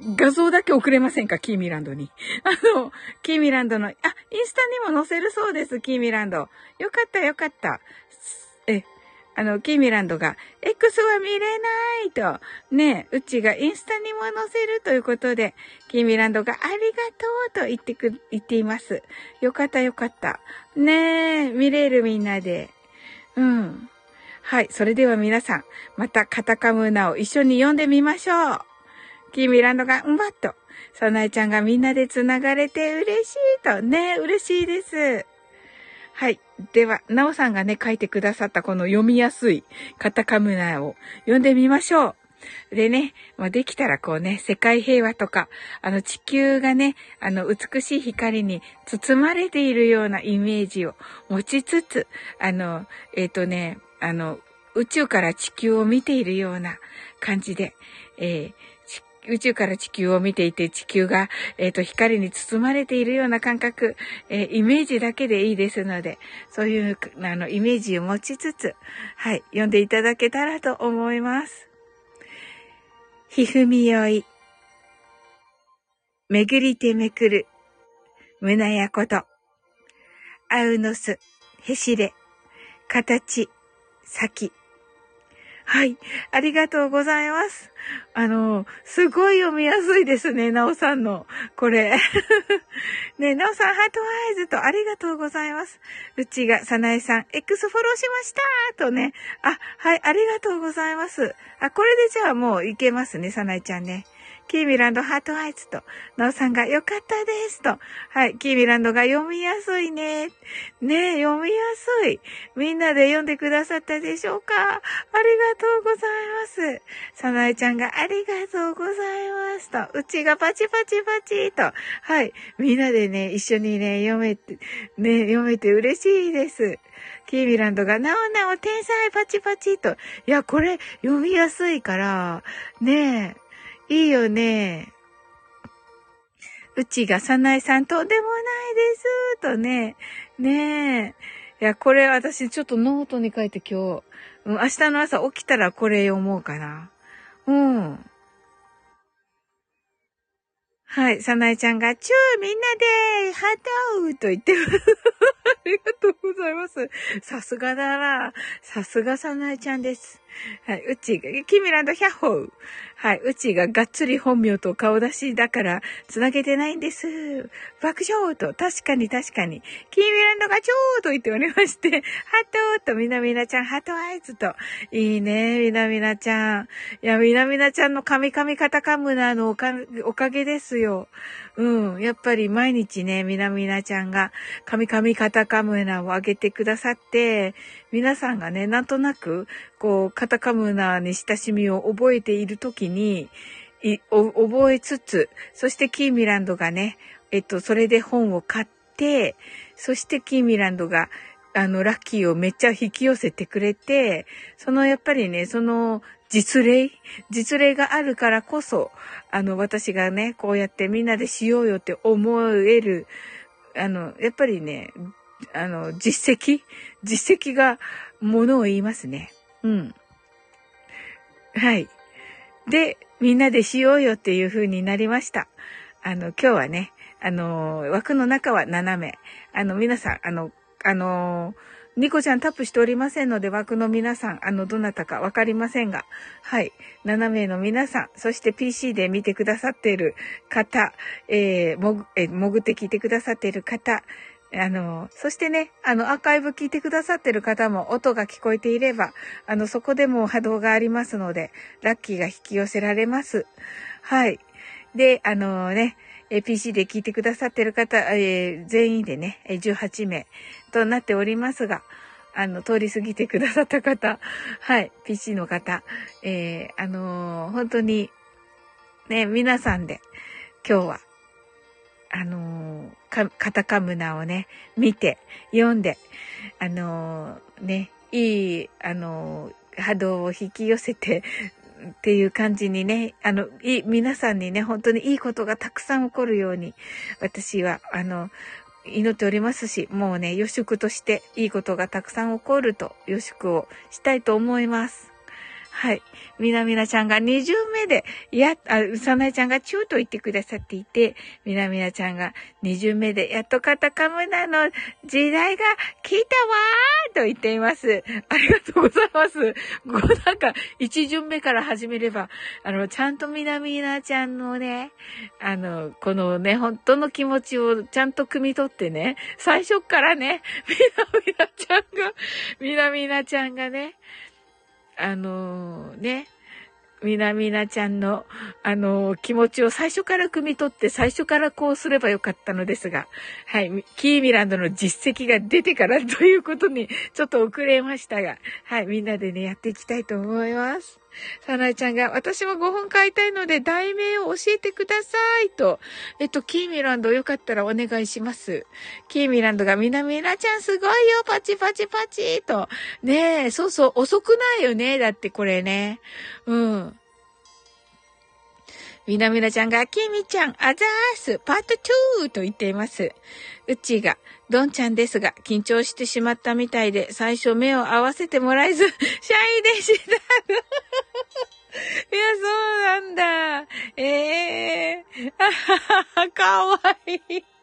画像だけ送れませんかキーミランドに。あの、キーミランドの、あ、インスタにも載せるそうです、キーミランド。よかったよかった。あの、キーミランドが、X は見れないと、ね、うちがインスタにも載せるということで、キーミランドがありがとうと言ってく、言っています。よかったよかった。ねえ、見れるみんなで。うん。はい。それでは皆さん、またカタカムーナを一緒に読んでみましょう。キーミランドが、うんばっと。サナエちゃんがみんなで繋がれて嬉しいと。ね嬉しいです。はい。では、なおさんがね、書いてくださったこの読みやすいカタカムナを読んでみましょう。でね、まあ、できたらこうね、世界平和とか、あの地球がね、あの美しい光に包まれているようなイメージを持ちつつ、あの、えっ、ー、とね、あの、宇宙から地球を見ているような感じで、えー、宇宙から地球を見ていて、地球が、えっ、ー、と、光に包まれているような感覚、えー、イメージだけでいいですので、そういう、あの、イメージを持ちつつ、はい、読んでいただけたらと思います。ひふみよい。めぐりてめくる。むなやこと。あうのす。へしれ。形。先。はい。ありがとうございます。あの、すごい読みやすいですね、なおさんの、これ。ねなおさん、 heart eyes とありがとうございます。うちが、さなえさん、X フォローしましたとね。あ、はい、ありがとうございます。あ、これでじゃあもういけますね、さなえちゃんね。キーミランド heart eyes と、ノーさんが良かったですと。はい、キーミランドが読みやすいね。ね読みやすい。みんなで読んでくださったでしょうか？ありがとうございます。サナエちゃんがありがとうございますと。うちがパチパチパチと。はい、みんなでね、一緒にね、読めて、ね、読めて嬉しいです。キーミランドが、なおなお天才パチパチと。いや、これ読みやすいから、ねえ、いいよね。うちがさなえさんとんでもないです、とね。ねえ。いや、これ私ちょっとノートに書いて今日、うん、明日の朝起きたらこれ読もうかな。うん。はい。さなえちゃんが、チューみんなで、ハートと言ってます。ありがとうございます。さすがだな。さすがさなえちゃんです。はい。うちが、キミランドヒャッホー。はい。うちががっつり本名と顔出しだから、つなげてないんです。爆笑と、確かに確かに。キーミランドがちょーと言っておりまして、ハトーと、みなみなちゃん、ハトアイズと。いいね、みなみなちゃん。いや、みなみなちゃんのカミカミカタカムナのおかおかげですよ。うん。やっぱり毎日ね、みなみなちゃんが、カミカミカタカムナを上げてくださって、皆さんがね、なんとなく、こう、カタカムナに親しみを覚えているときに、覚えつつ、そしてキーミランドがね、えっと、それで本を買って、そしてキーミランドが、あの、ラッキーをめっちゃ引き寄せてくれて、そのやっぱりね、その実例実例があるからこそ、あの、私がね、こうやってみんなでしようよって思える、あの、やっぱりね、あの、実績実績がものを言いますね。うん。はい。で、みんなでしようよっていう風になりました。あの、今日はね、あの、枠の中は斜め。あの、皆さん、あの、あのニコちゃんタップしておりませんので、枠の皆さん、あの、どなたかわかりませんが、はい。7名の皆さん、そして PC で見てくださっている方、えー、も、え、潜って聞いてくださっている方、あの、そしてね、あの、アーカイブ聞いてくださってる方も音が聞こえていれば、あの、そこでも波動がありますので、ラッキーが引き寄せられます。はい。で、あのね、え PC で聞いてくださってる方、えー、全員でね、18名となっておりますが、あの、通り過ぎてくださった方、はい、PC の方、えー、あのー、本当に、ね、皆さんで、今日は、あのー、カタカムナをね、見て、読んで、あの、ね、いい、あの波動を引き寄せて、っていう感じにね、あの、い、皆さんにね、本当にいいことがたくさん起こるように、私は、あの、祈っておりますし、もうね、予祝としていいことがたくさん起こると予祝をしたいと思います。はい。みなみなちゃんが20目で、や、あ、うさなえちゃんがチューと言ってくださっていて、みなみなちゃんが20目で、やっとカタカムナの時代が来たわーと言っています。ありがとうございます。こうなんか、1巡目から始めれば、あの、ちゃんとみなみなちゃんのね、あの、このね、本当の気持ちをちゃんと汲み取ってね、最初からね、みなみなちゃんが、みなみなちゃんがね、あのー、ね、みなみなちゃんの、あのー、気持ちを最初から汲み取って、最初からこうすればよかったのですが、はい、キーミランドの実績が出てからということに、ちょっと遅れましたが、はい、みんなでね、やっていきたいと思います。サナイちゃんが、私も5本買いたいので、題名を教えてください。と。えっと、キーミランドよかったらお願いします。キーミランドが、みなみなちゃんすごいよパチパチパチと。ねえ、そうそう、遅くないよね。だってこれね。うん。みなみなちゃんが、きみちゃん、あざーす、パート2と言っています。うちが、どんちゃんですが、緊張してしまったみたいで、最初目を合わせてもらえず、シャイでした。いや、そうなんだ。ええー、かわいい。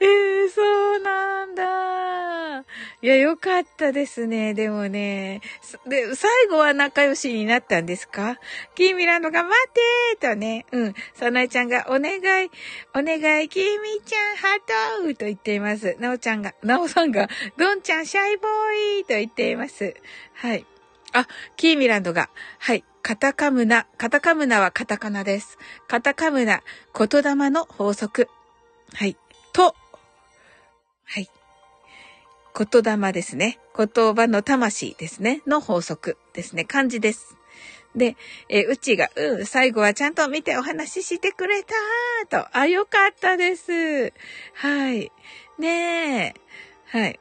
え えー、そうなんだ。いや、よかったですね。でもね。で、最後は仲良しになったんですか？キーミランドが待てーとね。うん。サナイちゃんがお願い、お願い、キーミちゃん、ハートと言っています。ナオちゃんが、ナオさんが、ドンちゃん、シャイボーイと言っています。はい。あ、キーミランドが、はい。カタカムナ、カタカムナはカタカナです。カタカムナ、言霊の法則。はい。と、はい。言霊ですね。言葉の魂ですね。の法則ですね。漢字です。で、えうちが、うん、最後はちゃんと見てお話ししてくれたと。あ、よかったです。はい。ねえ。はい。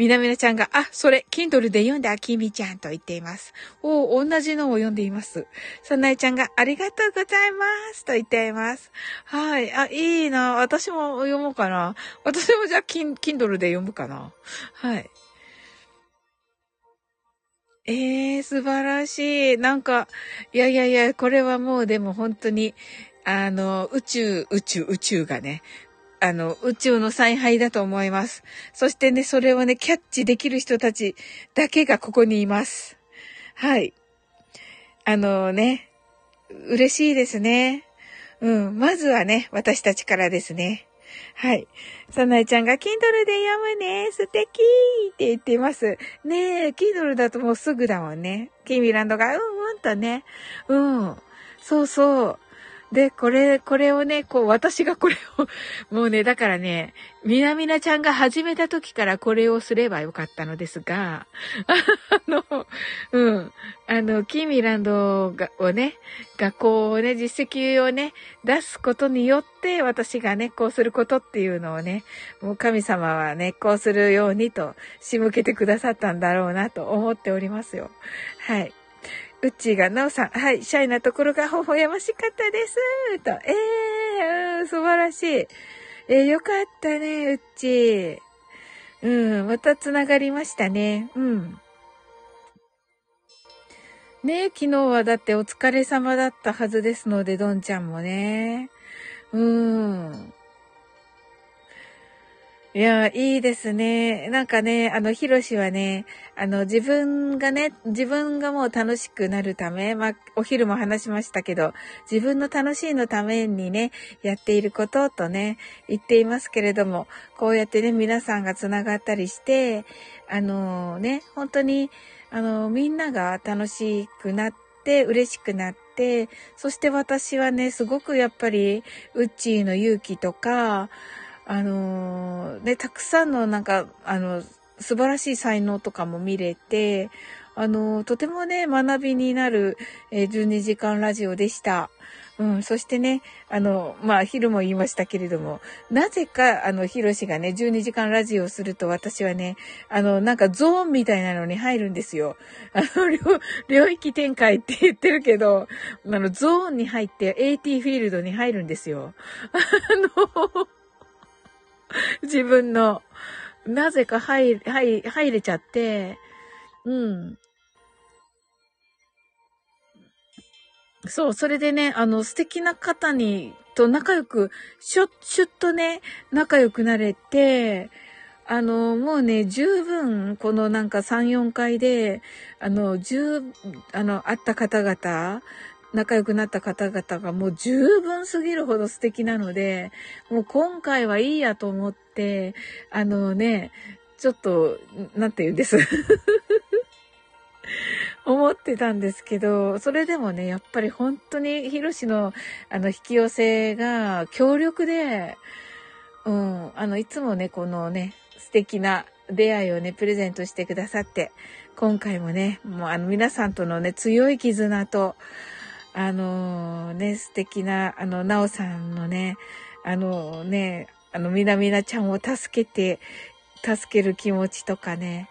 みなみなちゃんが、あ、それ、Kindle で読んだ、きみちゃんと言っています。おお同じのを読んでいます。さなえちゃんが、ありがとうございますと言っています。はい。あ、いいな。私も読もうかな。私もじゃあ、Kindle で読むかな。はい。ええー、素晴らしい。なんか、いやいやいや、これはもうでも本当に、あの、宇宙、宇宙、宇宙がね、あの、宇宙の采配だと思います。そしてね、それをね、キャッチできる人たちだけがここにいます。はい。あのね、嬉しいですね。うん。まずはね、私たちからですね。はい。さなえちゃんが、Kindle で読むね。素敵って言ってます。ねえ、Kindle だともうすぐだもんね。キーミランドが、うんうんとね。うん。そうそう。で、これ、これをね、こう、私がこれを、もうね、だからね、みなみなちゃんが始めた時からこれをすればよかったのですが、あの、うん、あの、キーミランドがをね、学校をね、実績をね、出すことによって、私がね、こうすることっていうのをね、もう神様はね、こうするようにと仕向けてくださったんだろうなと思っておりますよ。はい。うっちーが、なおさん、はい、シャイなところが微笑ましかったです。と、ええー、素晴らしい。えー、よかったね、うっちー。うん、また繋がりましたね。うん。ね昨日はだってお疲れ様だったはずですので、どんちゃんもね。うん。いや、いいですね。なんかね、あの、ヒロシはね、あの、自分がね、自分がもう楽しくなるため、まあ、お昼も話しましたけど、自分の楽しいのためにね、やっていることとね、言っていますけれども、こうやってね、皆さんが繋がったりして、あのね、本当に、あの、みんなが楽しくなって、嬉しくなって、そして私はね、すごくやっぱり、ウッチーの勇気とか、あのー、ね、たくさんのなんか、あの、素晴らしい才能とかも見れて、あの、とてもね、学びになる、えー、12時間ラジオでした。うん、そしてね、あの、まあ、昼も言いましたけれども、なぜか、あの、ヒロシがね、12時間ラジオをすると私はね、あの、なんかゾーンみたいなのに入るんですよ。あの、領域展開って言ってるけど、あの、ゾーンに入って AT フィールドに入るんですよ。あの、自分の、なぜか入、入、入れちゃって、うん。そう、それでね、あの、素敵な方に、と仲良く、しょ、しゅっとね、仲良くなれて、あの、もうね、十分、このなんか3、4回で、あの、十、あの、会った方々仲良くなった方々がもう十分すぎるほど素敵なので、もう今回はいいやと思って、あのね、ちょっと、なんて言うんです？思ってたんですけど、それでもね、やっぱり本当にヒロシのあの引き寄せが強力で、うん、あの、いつもね、このね、素敵な出会いをね、プレゼントしてくださって、今回もね、もうあの皆さんとのね、強い絆と、あのね、素敵な、あの、なおさんのね、あのね、あの、みなみなちゃんを助けて、助ける気持ちとかね、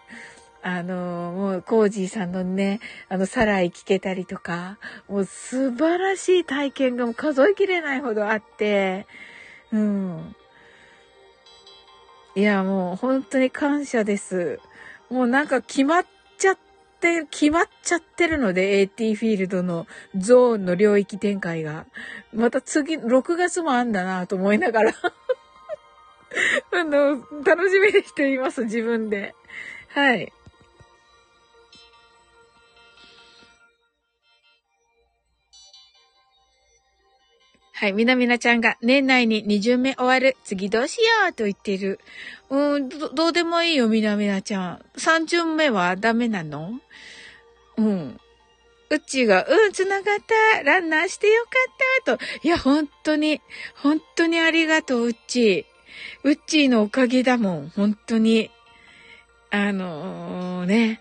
あの、もう、コージーさんのね、あの、サライ聞けたりとか、もう素晴らしい体験がもう数えきれないほどあって、うん。いや、もう本当に感謝です。もうなんか決まっちゃっって決まっちゃってるので、AT フィールドのゾーンの領域展開が。また次、6月もあんだなと思いながら あの、楽しみにしています、自分で。はい。はい。みなみなちゃんが年内に2巡目終わる。次どうしようと言ってる。うん、ど、どうでもいいよ、みなみなちゃん。3巡目はダメなの？うん。うっちーが、うん、繋がった。ランナーしてよかった。と。いや、本当に、本当にありがとう、うっちー。うっちーのおかげだもん、本当に。あのー、ね。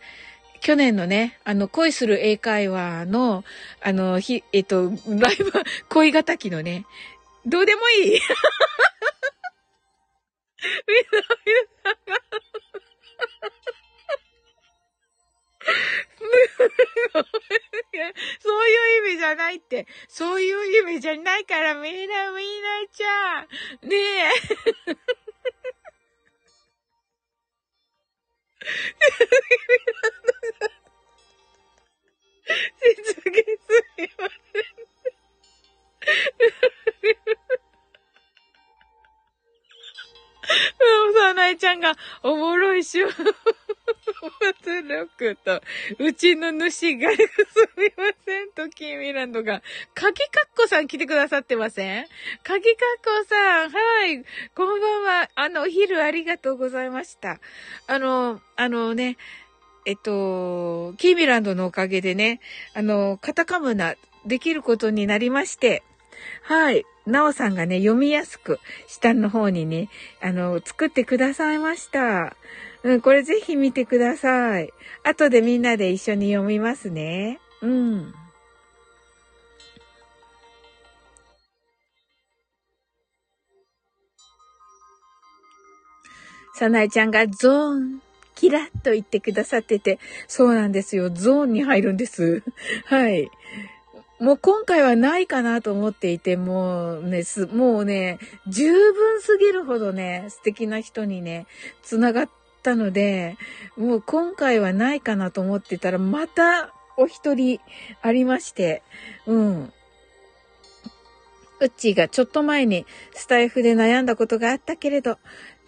去年のね、あの、恋する英会話の、あの、ひ、えっと、ライブ、恋敵のね、どうでもいい、そういう意味じゃないって。そういう意味じゃないから、みんな、みんなちゃん。ねえ。実現すぎません。がおもろいしゅ。松六と、うちの主がすみませんと、キーミランドが、かきかっこさん来てくださってません？かきかっこさん、はい。こんばんは。あの、お昼ありがとうございました。あの、あのね、えっと、キーミランドのおかげでね、あの、カタカムナできることになりまして、はい。なおさんがね、読みやすく、下の方にね、あの、作ってくださいました。うん、これぜひ見てください。後でみんなで一緒に読みますね。うん。さなえちゃんがゾーン、キラッと言ってくださってて、そうなんですよ。ゾーンに入るんです。はい。もう今回はないかなと思っていて、もうね、す、もうね、十分すぎるほどね、素敵な人にね、繋がったので、もう今回はないかなと思ってたら、またお一人ありまして、うん。うっちーがちょっと前にスタイフで悩んだことがあったけれど、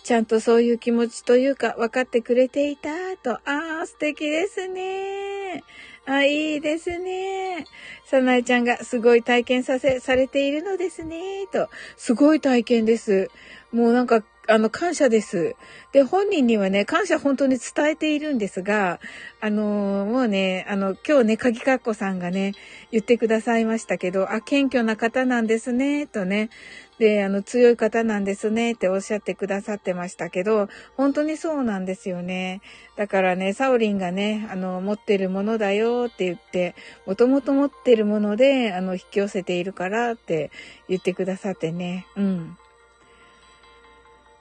ちゃんとそういう気持ちというか分かってくれていたと、ああ、素敵ですね。あ、いいですね。さなえちゃんがすごい体験させ、されているのですね。と、すごい体験です。もうなんか、あの、感謝です。で、本人にはね、感謝本当に伝えているんですが、あのー、もうね、あの、今日ね、かぎかっこさんがね、言ってくださいましたけど、あ、謙虚な方なんですね、とね。で、あの、強い方なんですねっておっしゃってくださってましたけど、本当にそうなんですよね。だからね、サオリンがね、あの、持ってるものだよって言って、もともと持ってるもので、あの、引き寄せているからって言ってくださってね。うん。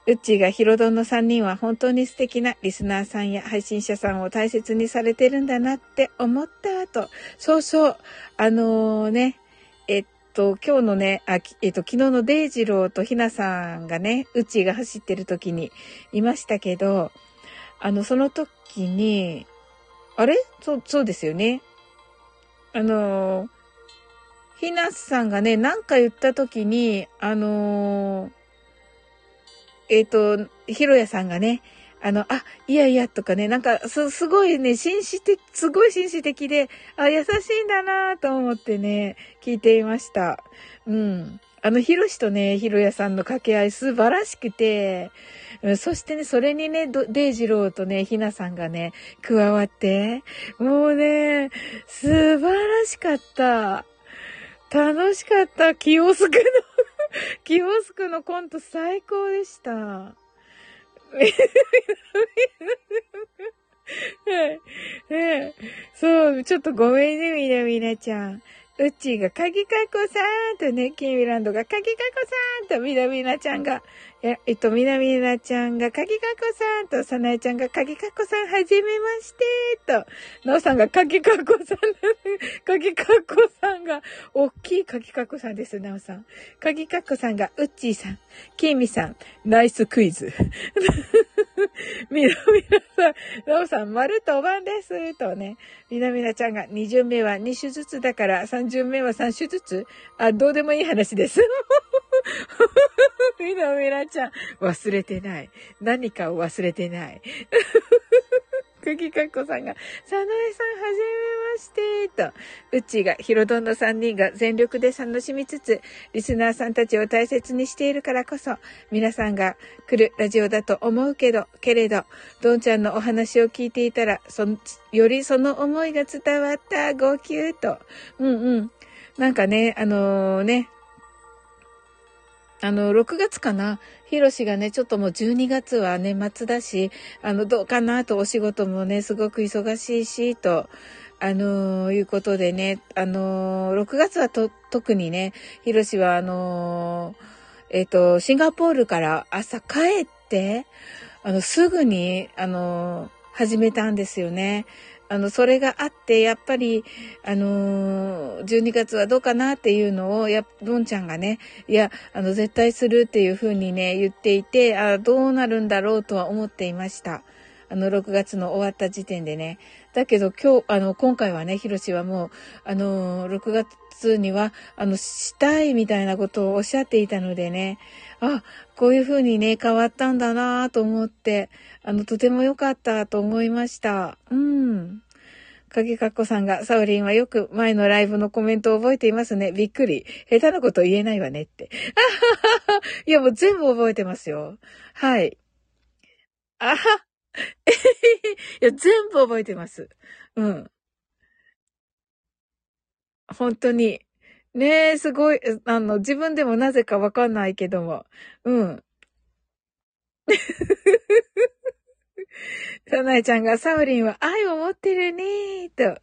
うっちーがヒロドンの3人は本当に素敵なリスナーさんや配信者さんを大切にされてるんだなって思った後、そうそう、あのー、ね、と、今日のね、あ、えっと、昨日のデイジローとひなさんがね、うちが走ってる時にいましたけど、あの、その時に、あれ？そう、そうですよね。あの、ひなさんがね、なんか言った時に、あのえっ、と、ひろやさんがね、あの、あ、いやいやとかね、なんか、す、すごいね、紳士的、すごい紳士的で、あ、優しいんだなと思ってね、聞いていました。うん。あの、ひろしとね、ひろやさんの掛け合い素晴らしくて、そしてね、それにね、デイジローとね、ひなさんがね、加わって、もうね、素晴らしかった。楽しかった。キオスクのキオスクのコント最高でした。そう、ちょっとごめんね、みなみなちゃん。うっちーが、かぎかこさんとね、キーミランドが、かぎかこさんと、みなみなちゃんが、え、えっと、みなみなちゃんが、かぎかこさんと、さなえちゃんが、かぎかこさん、はじめまして、と、のうさんが、かぎかこさん、かぎかこさんが、おっきいかぎかこさんです、なおさん。かぎかこさんが、うっちーさん、きみさん、ナイスクイズ。みなみなさん、なおさん、丸とおばんです、とね。みなみなちゃんが、2巡目は2種ずつだから、3巡目は3種ずつあ、どうでもいい話です。みなみなちゃん、忘れてない。何かを忘れてない。くぎかっこさんが、さなえさんはじめまして、と、うちが、ひろどんの3人が全力で楽しみつつ、リスナーさんたちを大切にしているからこそ、皆さんが来るラジオだと思うけど、けれど、どんちゃんのお話を聞いていたら、そよりその思いが伝わった、号泣と。うんうん。なんかね、あのー、ね、あの、6月かな？ヒロシがね、ちょっともう12月は年末だし、あの、どうかなとお仕事もね、すごく忙しいし、と、あのー、いうことでね、あのー、6月はと、特にね、ヒロシはあのー、えっ、と、シンガポールから朝帰って、あの、すぐに、あの始めたんですよね。あの、それがあって、やっぱり、あのー、12月はどうかなっていうのを、や、どんちゃんがね、いや、あの、絶対するっていうふうにね、言っていて、あどうなるんだろうとは思っていました。あの、6月の終わった時点でね。だけど今日、あの、今回はね、ひろしはもう、あの、6月には、あの、したいみたいなことをおっしゃっていたのでね、あ、こういう風にね、変わったんだなぁと思って、あの、とても良かったと思いました。うん。影かっこさんが、サウリンはよく前のライブのコメントを覚えていますね。びっくり。下手なこと言えないわねって。いや、もう全部覚えてますよ。はい。あは。いや、全部覚えてます。うん。本当に。ねえ、すごい、あの、自分でもなぜかわかんないけども。うん。サナエちゃんがサウリンは愛を持ってるねーと。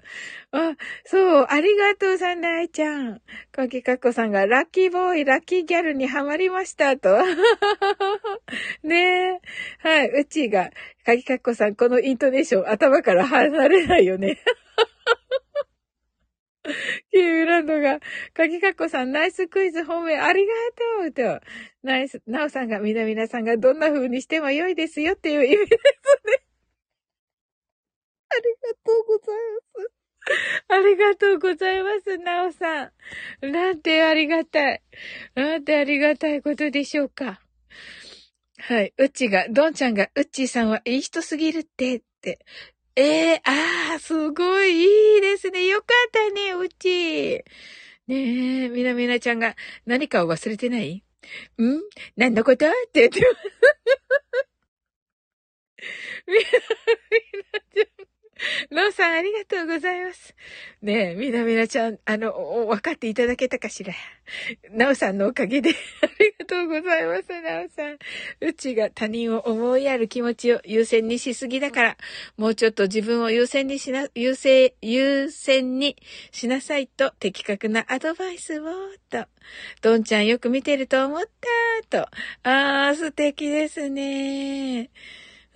あ、そう、ありがとう、サナエちゃん。かきかっこさんがラッキーボーイ、ラッキーギャルにハマりましたと。ねえ。はい、うちが、かきかっこさん、このイントネーション頭から離れないよね。キーウランドが、かきかっこさん、ナイスクイズ褒めありがとうと。ナイス、ナオさんが、みなみなさんがどんな風にしても良いですよっていう意味ですね。ありがとうございます。ありがとうございます、なおさん。なんてありがたい。なんてありがたいことでしょうか。はい。うっちが、どんちゃんが、うっちーさんはいい人すぎるって、って。ええー、ああ、すごいいいですね。よかったね、うち。ねえ、みなみなちゃんが何かを忘れてない？ん？何のこと？って言ってます。みなみなちゃん。ローさんありがとうございます。ねえ、みなみなちゃん、あの、分かっていただけたかしら？なおさんのおかげで、ありがとうございます、なおさん。うちが他人を思いやる気持ちを優先にしすぎだから、もうちょっと自分を優先にしな、優先、優先にしなさいと、的確なアドバイスを、と。どんちゃんよく見てると思った、と。あー、素敵ですね。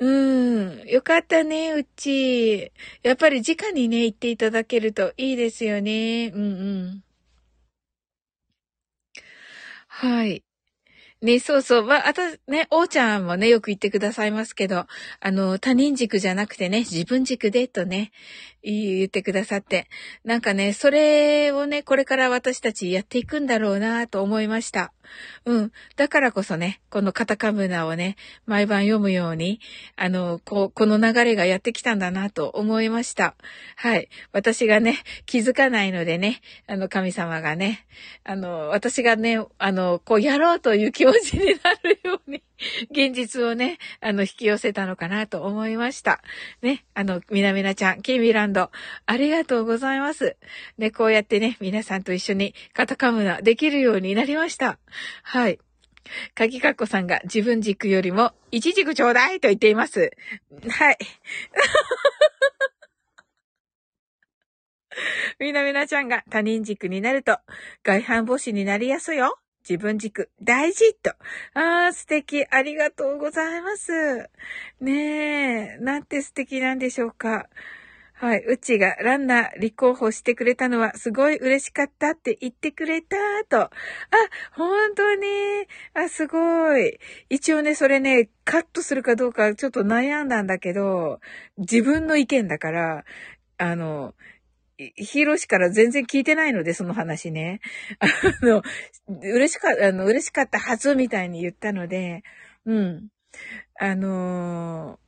うん。よかったね、うち。やっぱり直にね、行っていただけるといいですよね。うんうん。はい。ね、そうそう。まあ、あとね、おーちゃんもね、よく言ってくださいますけど、あの、他人軸じゃなくてね、自分軸でとね、言ってくださって。なんかね、それをね、これから私たちやっていくんだろうなと思いました。うん。だからこそね、このカタカムナをね、毎晩読むように、あの、こう、この流れがやってきたんだなと思いました。はい。私がね、気づかないのでね、あの、神様がね、あの、私がね、あの、こう、やろうという気持ちになるように、現実をね、あの、引き寄せたのかなと思いました。ね、あの、みなみなちゃん、キーミランド、ありがとうございます。ね、こうやってね、皆さんと一緒にカタカムナできるようになりました。はい。かぎかっこさんが自分軸よりも一軸ちょうだいと言っています。はい。みなみなちゃんが他人軸になると外反母趾になりやすいよ。自分軸大事と。ああ、素敵。ありがとうございます。ねえ、なんて素敵なんでしょうか。はい。うちがランナー立候補してくれたのはすごい嬉しかったって言ってくれたと。あ、本当に。あ、すごい。一応ね、それね、カットするかどうかちょっと悩んだんだけど、自分の意見だから、あの、ヒロシから全然聞いてないので、その話ね。あの、嬉しかった、あの、嬉しかったはずみたいに言ったので、うん。あの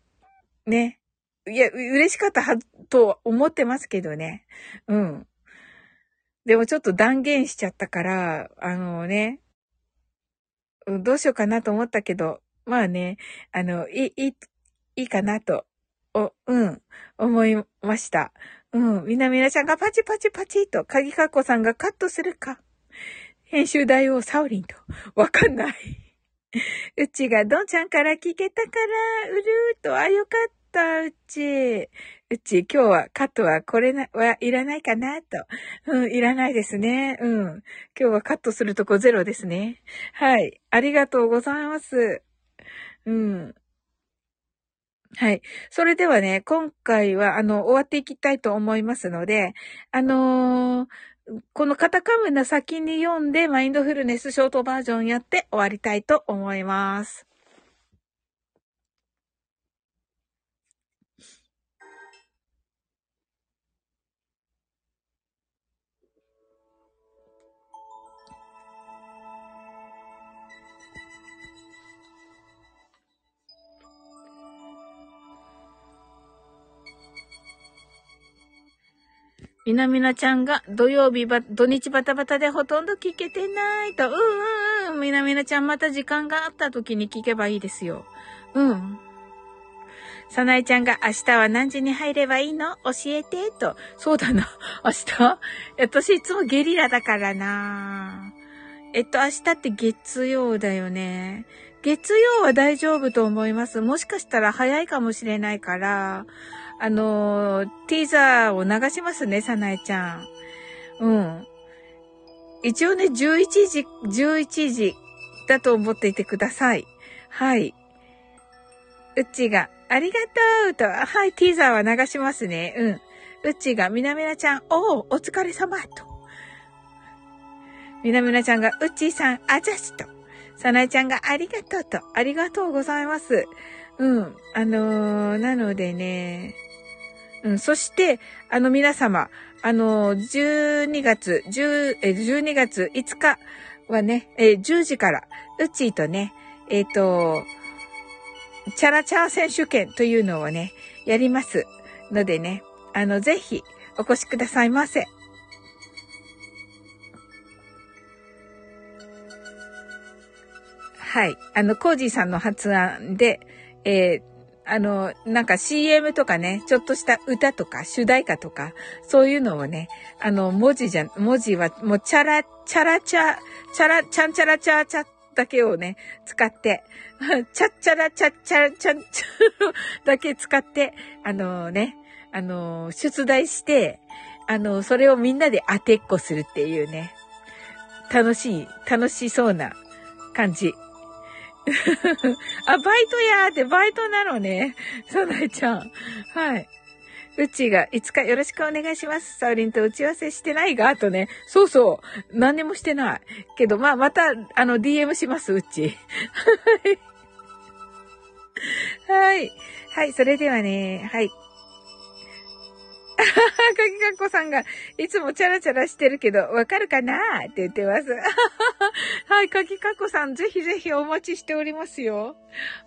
ー、ね。いや、嬉しかったは、と思ってますけどね。うん。でもちょっと断言しちゃったから、あのね、どうしようかなと思ったけど、まあね、あの、いい、いいかなと、お、うん、思いました。うん、みなみなちゃんがパチパチパチと、鍵かっこさんがカットするか。編集大王サオリンと、わかんない。うちがどんちゃんから聞けたから、うるーと、あ、よかった。た、うち。うち、今日はカットはこれな、はいらないかなと。うん、いらないですね。うん。今日はカットするとこゼロですね。はい。ありがとうございます。うん。はい。それではね、今回は、あの、終わっていきたいと思いますので、あのー、このカタカムナ先に読んで、マインドフルネスショートバージョンやって終わりたいと思います。みなみなちゃんが土曜日ば、土日バタバタでほとんど聞けてないと。うんうんうん。みなみなちゃんまた時間があった時に聞けばいいですよ。うん。さなえちゃんが明日は何時に入ればいいの？教えて、と。そうだな。明日？私いつもゲリラだからな。えっと、明日って月曜だよね。月曜は大丈夫と思います。もしかしたら早いかもしれないから、あの、ティーザーを流しますね、さなえちゃん。うん。一応ね、11時、11時だと思っていてください。はい。うちが、ありがとうと、はい、ティーザーは流しますね。うん。うちが、みなみなちゃん、おう、お疲れ様と。みなみなちゃんが、うちさん、あざしと。さなえちゃんがありがとうと、ありがとうございます。うん。あのー、なのでね、うん、そして、あの皆様、あの、12月、10え、12月5日はね、えー、10時から、うちーとね、えっ、ー、と、チャラチャー選手権というのをね、やりますのでね、あの、ぜひ、お越しくださいませ。はい。あの、コージーさんの発案で、えー、あの、なんか CM とかね、ちょっとした歌とか主題歌とか、そういうのをね、あの、文字じゃ、文字はもうチャラ、チャラチャ、チャラ、チャンチャラチャチャだけをね、使って、チャッチャラチャッチャラチャンチャだけ使って、あのね、あの、出題して、あの、それをみんなで当てっこするっていうね、楽しい、楽しそうな感じ。あ、バイトやーってバイトなのね。サナエちゃん。はい。うちが、いつかよろしくお願いします。サウリンと打ち合わせしてないが、とね。そうそう。何にもしてない。けど、まあ、また、あの、DM します、うち。はい。はい。それではね、はい。かきかっこさんが、いつもチャラチャラしてるけど、わかるかな？って言ってます。はい、かきかっこさん、ぜひぜひお待ちしておりますよ。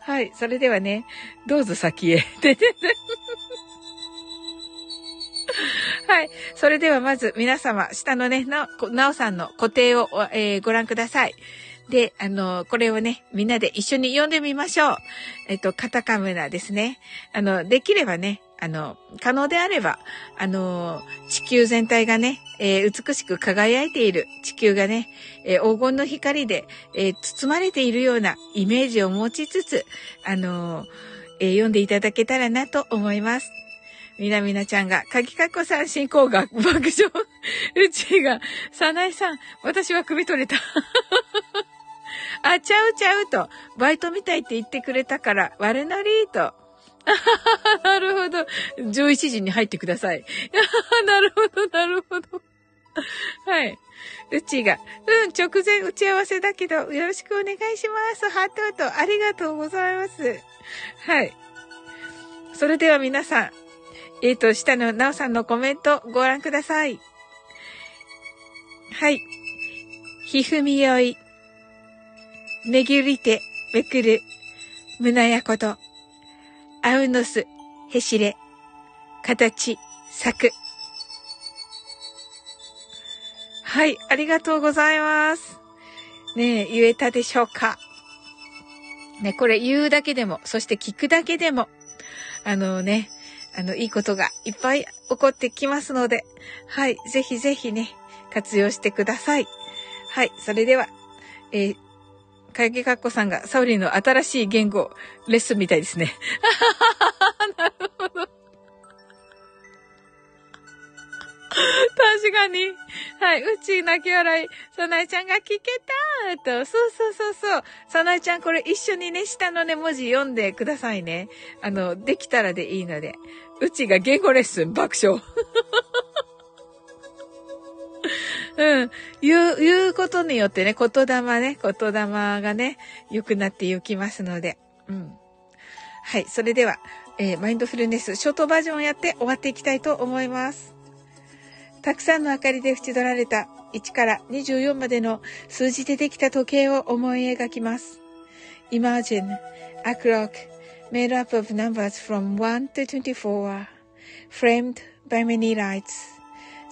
はい、それではね、どうぞ先へ。はい。それではまず皆様、下のね、な、なおさんの固定を、えー、ご覧ください。で、あの、これをね、みんなで一緒に読んでみましょう。えっと、カタカムナですね。あの、できればね、あの、可能であれば、あの、地球全体がね、えー、美しく輝いている地球がね、えー、黄金の光で、えー、包まれているようなイメージを持ちつつ、あの読んでいただけたらなと思います。みなみなちゃんが、かきかこさん進行が爆笑。うちが、さなえさん、私は首取れた。あ、ちゃうちゃうと、バイトみたいって言ってくれたから、悪ノリーと。なるほど。11時に入ってください。なるほど、なるほど。はい。うちが、うん、直前打ち合わせだけど、よろしくお願いします。ハートと、ありがとうございます。はい。それでは皆さん、えっ、ー、と、下のなおさんのコメントご覧ください。はい。ひふみよい。めぎりて、めくる。むなやこと。アウノス、へしれ、形、咲く。はい、ありがとうございます。ねえ、言えたでしょうかね、これ言うだけでも、そして聞くだけでも、あのね、あの、いいことがいっぱい起こってきますので、はい、ぜひぜひね、活用してください。はい、それでは、えー、かげかっこさんがサウリンの新しい言語、レッスンみたいですね。なるほど。確かに。はい。うち泣き笑い。さなえちゃんが聞けたと。そうそうそうそう。さなえちゃんこれ一緒にね、下のね、文字読んでくださいね。あの、できたらでいいので。うちが言語レッスン爆笑。うん。言う、言うことによってね、言霊ね、言霊がね、良くなっていきますので。うん。はい。それでは、えー、マインドフルネスショートバージョンをやって終わっていきたいと思います。たくさんの明かりで縁取られた1から24までの数字でできた時計を思い描きます。Imagine a clock made up of numbers from 1 to 24 framed by many lights.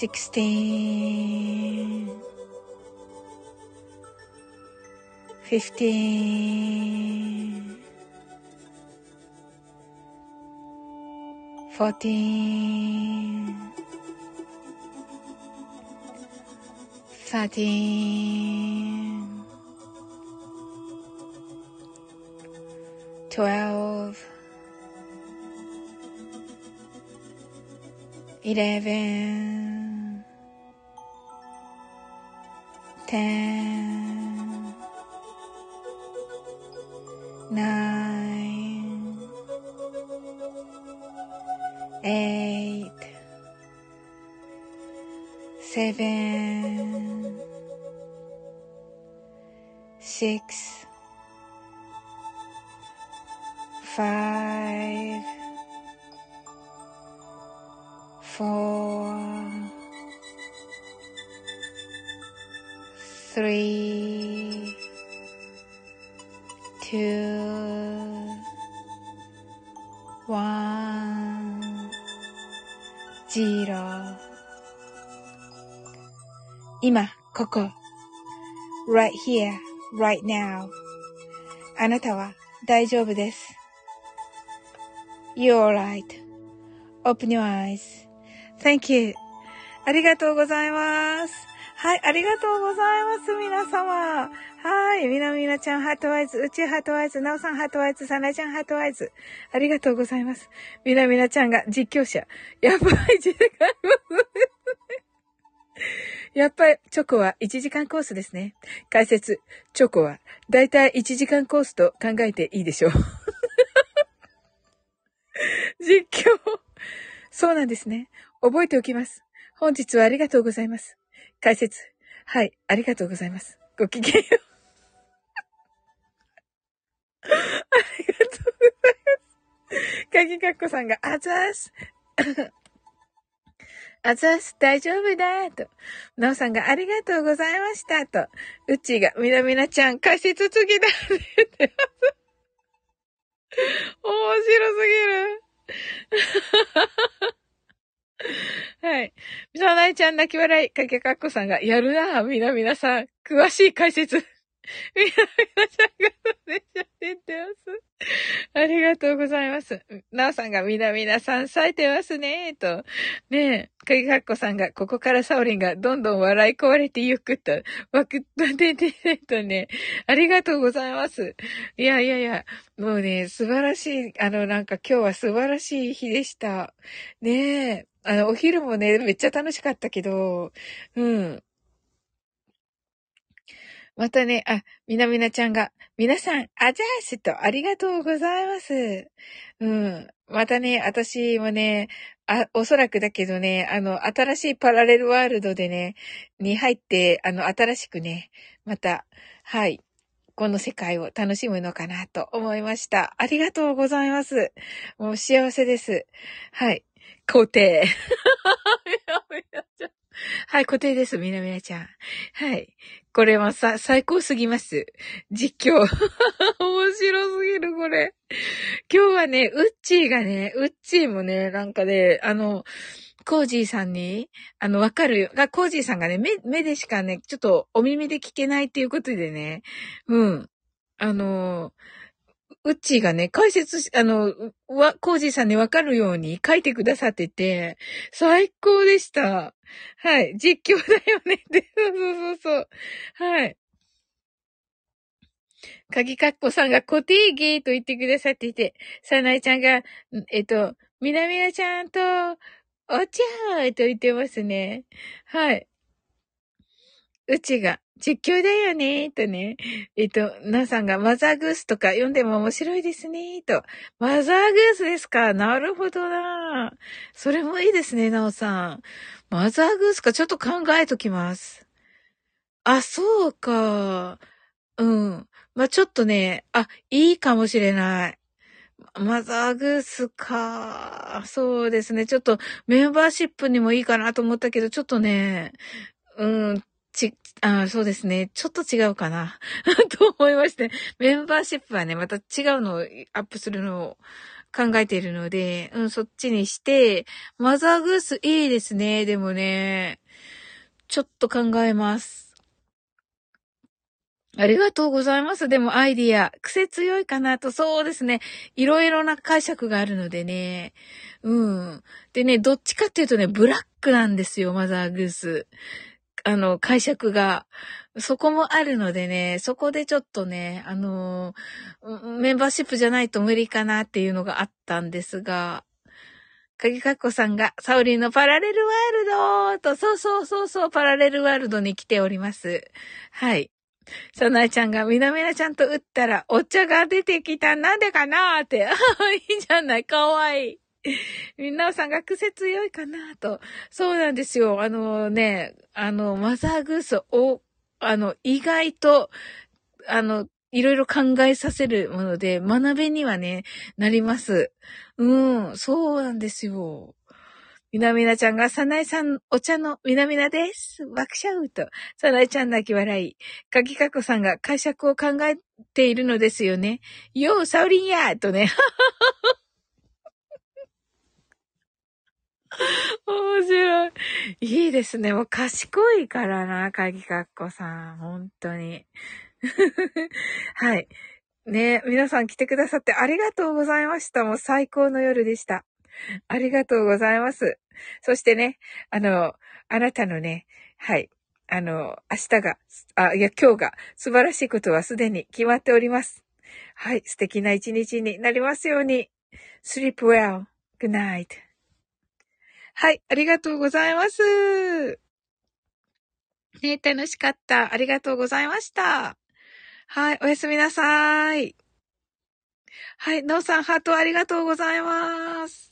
16 15 14 13 12 11 10 right now. あなたは大丈夫です。You're right.Open your eyes.Thank you. ありがとうございます。はい、ありがとうございます、皆様。はい、みなみなちゃん、ハートワイズ、うちハートワイズ、なおさんハートワイズ、さなちゃんハートワイズ。ありがとうございます。みなみなちゃんが実況者。やばい、時間 やっぱり、チョコは1時間コースですね。解説、チョコは、だいたい1時間コースと考えていいでしょう。実況。そうなんですね。覚えておきます。本日はありがとうございます。解説。はい、ありがとうございます。ごきげんよう。ありがとうございます。かぎかっこさんが、あざーす。あざす、大丈夫だ、と。なおさんがありがとうございました、と。うちが、みなみなちゃん、解説次だ、って言ってます。面白すぎる。はい。みさないちゃん泣き笑い、かけかっこさんが、やるなみなみなさん、詳しい解説。みなみなちゃんがそうでしょってます。ありがとうございます。なおさんがみなみなさん咲いてますね、と。ねえ、かぎかっこさんが、ここからサオリンがどんどん笑い壊れてゆくと、わくっと出てとね、ありがとうございます。いやいやいや、もうね、素晴らしい、あの、なんか今日は素晴らしい日でした。ねえ、あの、お昼もね、めっちゃ楽しかったけど、うん。またね、あ、みなみなちゃんが、皆さん、あざーすと、ありがとうございます。うん。またね、私もね、あ、おそらくだけどね、あの、新しいパラレルワールドでね、に入って、あの、新しくね、また、はい、この世界を楽しむのかなと思いました。ありがとうございます。もう幸せです。はい。固定。はい、固定です、みなみなちゃん。はい。これはさ、最高すぎます。実況。面白すぎる、これ。今日はね、ウッチーがね、ウッチーもね、なんかね、あの、コージーさんに、あの、わかるよが、コージーさんがね、目、目でしかね、ちょっとお耳で聞けないっていうことでね、うん。あの、うちがね、解説し、あの、わ、コージーさんにわかるように書いてくださってて、最高でした。はい。実況だよねって。そうそうそうそう。はい。鍵かっこさんがコティーギーと言ってくださっていて、さなえちゃんが、えっと、みなみなちゃんと、お茶ーと言ってますね。はい。うちが、実況だよねとね。えっと、なさんがマザーグースとか読んでも面白いですねと。マザーグースですか？なるほどなそれもいいですね、なおさん。マザーグースかちょっと考えときます。あ、そうか。うん。まあ、ちょっとね、あ、いいかもしれない。マザーグースか。そうですね。ちょっとメンバーシップにもいいかなと思ったけど、ちょっとね、うん、ち、あそうですね。ちょっと違うかな。と思いまして。メンバーシップはね、また違うのをアップするのを考えているので、うん、そっちにして、マザーグースいいですね。でもね、ちょっと考えます。ありがとうございます。でもアイディア、癖強いかなと、そうですね。いろいろな解釈があるのでね。うん。でね、どっちかっていうとね、ブラックなんですよ、マザーグース。あの、解釈が。そこもあるのでね、そこでちょっとね、あのメンバーシップじゃないと無理かなっていうのがあったんですが、鍵かっこさんが、サウリンのパラレルワールドと、そうそうそうそう、パラレルワールドに来ております。はい。さなえちゃんがみなみなちゃんと打ったらお茶が出てきた。なんでかなーって。いいじゃない。かわいい。みんなさんが癖強いかなと。そうなんですよ。あのね、あの、マザーグースを、あの、意外と、あの、いろいろ考えさせるもので、学びにはね、なります。うん、そうなんですよ。みなみなちゃんが、さなえさん、お茶のみなみなです。爆笑と。さなえちゃん泣き笑い。かきかこさんが解釈を考えているのですよね。よう、サウリンやとね。面白い。いいですね。もう賢いからな、かぎかっこさん。本当に。はい。ね皆さん来てくださってありがとうございました。もう最高の夜でした。ありがとうございます。そしてね、あの、あなたのね、はい、あの、明日が、あ、いや、今日が素晴らしいことはすでに決まっております。はい、素敵な一日になりますように。sleep well. good night. はい、ありがとうございます。ね、楽しかった。ありがとうございました。はい、おやすみなさい。はい、ノーさん、ハートありがとうございます。